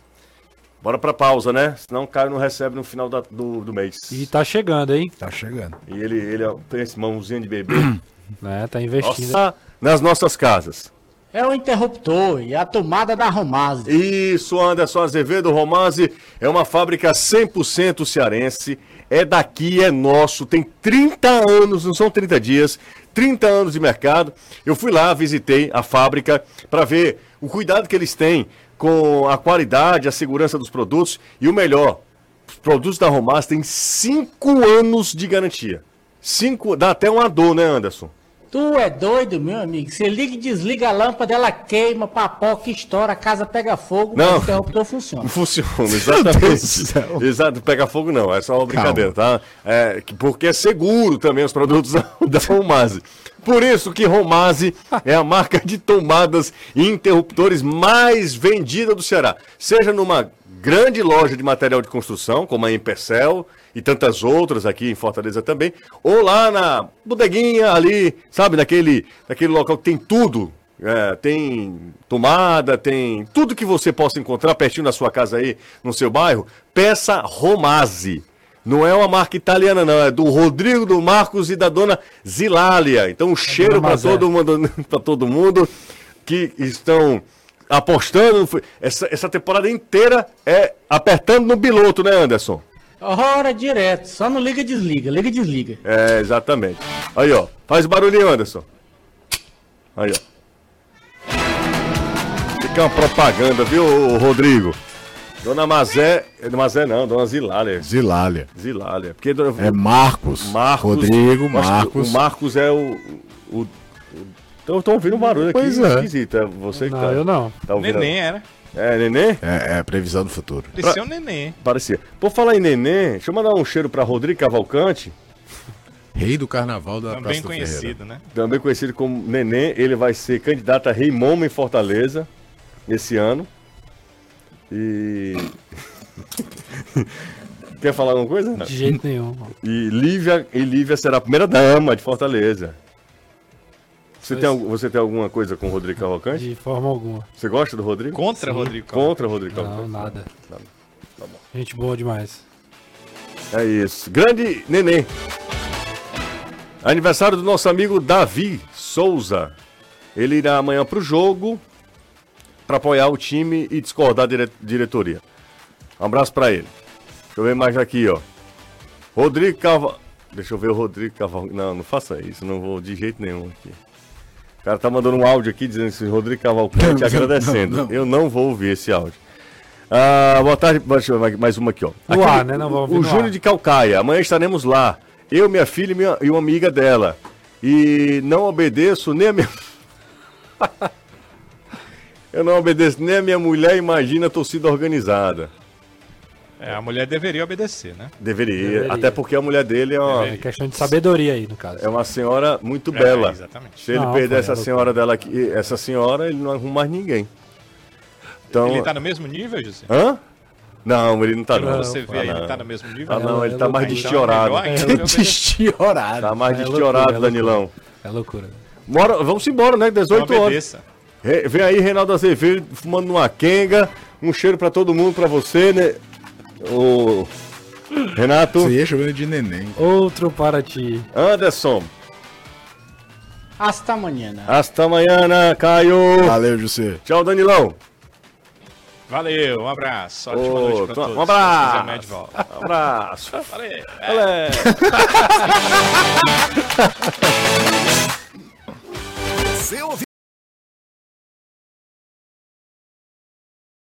Bora para pausa, né? Senão o Caio não recebe no final da, do, do mês. E tá chegando, hein? Tá chegando. E ele, ele tem esse mãozinho de bebê. <clears throat> é, tá investindo. Nossa, nas nossas casas. É o interruptor e a tomada da Romase. Isso, Anderson Azevedo Romase é uma fábrica 100% cearense. É daqui, é nosso, tem 30 anos, não são 30 dias, 30 anos de mercado. Eu fui lá, visitei a fábrica para ver o cuidado que eles têm com a qualidade, a segurança dos produtos e o melhor, os produtos da Romaz têm 5 anos de garantia. Cinco, dá até uma dor, né, Anderson? Tu é doido, meu amigo. Você liga e desliga a lâmpada, ela queima, papoca, estoura, a casa pega fogo, não, o interruptor funciona. Funciona, exatamente. Exato, pega fogo não, é só uma brincadeira, Calma. tá? É, porque é seguro também os produtos da, <laughs> da Romase. Por isso que Romase é a marca de tomadas e interruptores mais vendida do Ceará. Seja numa grande loja de material de construção, como a Impercel, e tantas outras aqui em Fortaleza também, ou lá na bodeguinha ali, sabe, naquele, naquele local que tem tudo. É, tem tomada, tem tudo que você possa encontrar pertinho da sua casa aí, no seu bairro. Peça Romase. Não é uma marca italiana, não. É do Rodrigo, do Marcos e da dona Zilália. Então, um cheiro para todo mundo, <laughs> para todo mundo que estão apostando. Essa, essa temporada inteira é apertando no piloto, né, Anderson? Hora direto, só não liga e desliga, liga e desliga. É, exatamente. Aí, ó. Faz barulhinho, Anderson. Aí, ó. Fica uma propaganda, viu, Rodrigo? Dona Mazé. Mazé não, Dona Zilália. Zilália. Zilália. Porque, é Marcos. Marcos. Rodrigo, Marcos. O Marcos é o. o, então, tô ouvindo um barulho aqui pois é. esquisito. É você que não, tá. eu não. Tá ouvindo? Neném era. É, neném? É, é previsão do futuro. Parecia um neném. Parecia. Por falar em neném, deixa eu mandar um cheiro pra Rodrigo Cavalcante. Rei do Carnaval da Também conhecido, né? Também conhecido como Neném. Ele vai ser candidato a Rei Momo em Fortaleza esse ano. E. <laughs> Quer falar alguma coisa? De jeito nenhum. E Lívia, e Lívia será a primeira dama de Fortaleza. Você tem, você tem alguma coisa com o Rodrigo Cavalcante? De forma alguma. Você gosta do Rodrigo? Contra Rodrigo Cavalcante. Contra o Rodrigo Não, Cavalcante? nada. Tá bom. Gente boa demais. É isso. Grande neném. Aniversário do nosso amigo Davi Souza. Ele irá amanhã pro jogo para apoiar o time e discordar da dire- diretoria. Um abraço para ele. Deixa eu ver mais aqui, ó. Rodrigo Caval... Deixa eu ver o Rodrigo Caval... Não, não faça isso, não vou de jeito nenhum aqui. O cara tá mandando um áudio aqui dizendo assim, Rodrigo Cavalcante Não, agradecendo. não, não. Eu não vou ouvir esse áudio. Ah, boa tarde, mais uma aqui, ó. Aqui, ar, né? Não, vamos o Júnior de Calcaia. Amanhã estaremos lá. Eu, minha filha e, minha- e uma amiga dela. E não obedeço nem a minha. <laughs> Eu não obedeço nem a minha mulher, imagina a torcida organizada. É, a mulher deveria obedecer, né? Deveria, Deveria. até porque a mulher dele é uma, É questão de sabedoria aí, no caso. é uma senhora muito É, bela. exatamente. Se ele Não, perder essa é senhora dela aqui, essa senhora, ele não arruma mais ninguém. Então, Ele tá no mesmo nível, José? hã? Não, ele não tá não. você ver, Ah, ele não. tá no mesmo nível? Ah, não, É, ele é tá mais loucura. destiorado. Então é ele. Destiorado. Tá mais É destiorado, loucura, é Danilão. É loucura. Bora, vamos embora, né? 18 Então horas. Re- Vem aí, Reinaldo Azevedo, fumando uma quenga. Um cheiro pra todo mundo, pra você, né? O Renato, Você ia chovendo de neném. Outro para ti. Anderson, Hasta amanhã. hasta amanhã, Caio. Valeu, José. Tchau, Danilão. Valeu, um abraço. Ótima Ô, noite pra to- todos. um abraço. Um abraço. Valeu. Valeu. <laughs> <laughs> Você ouviu?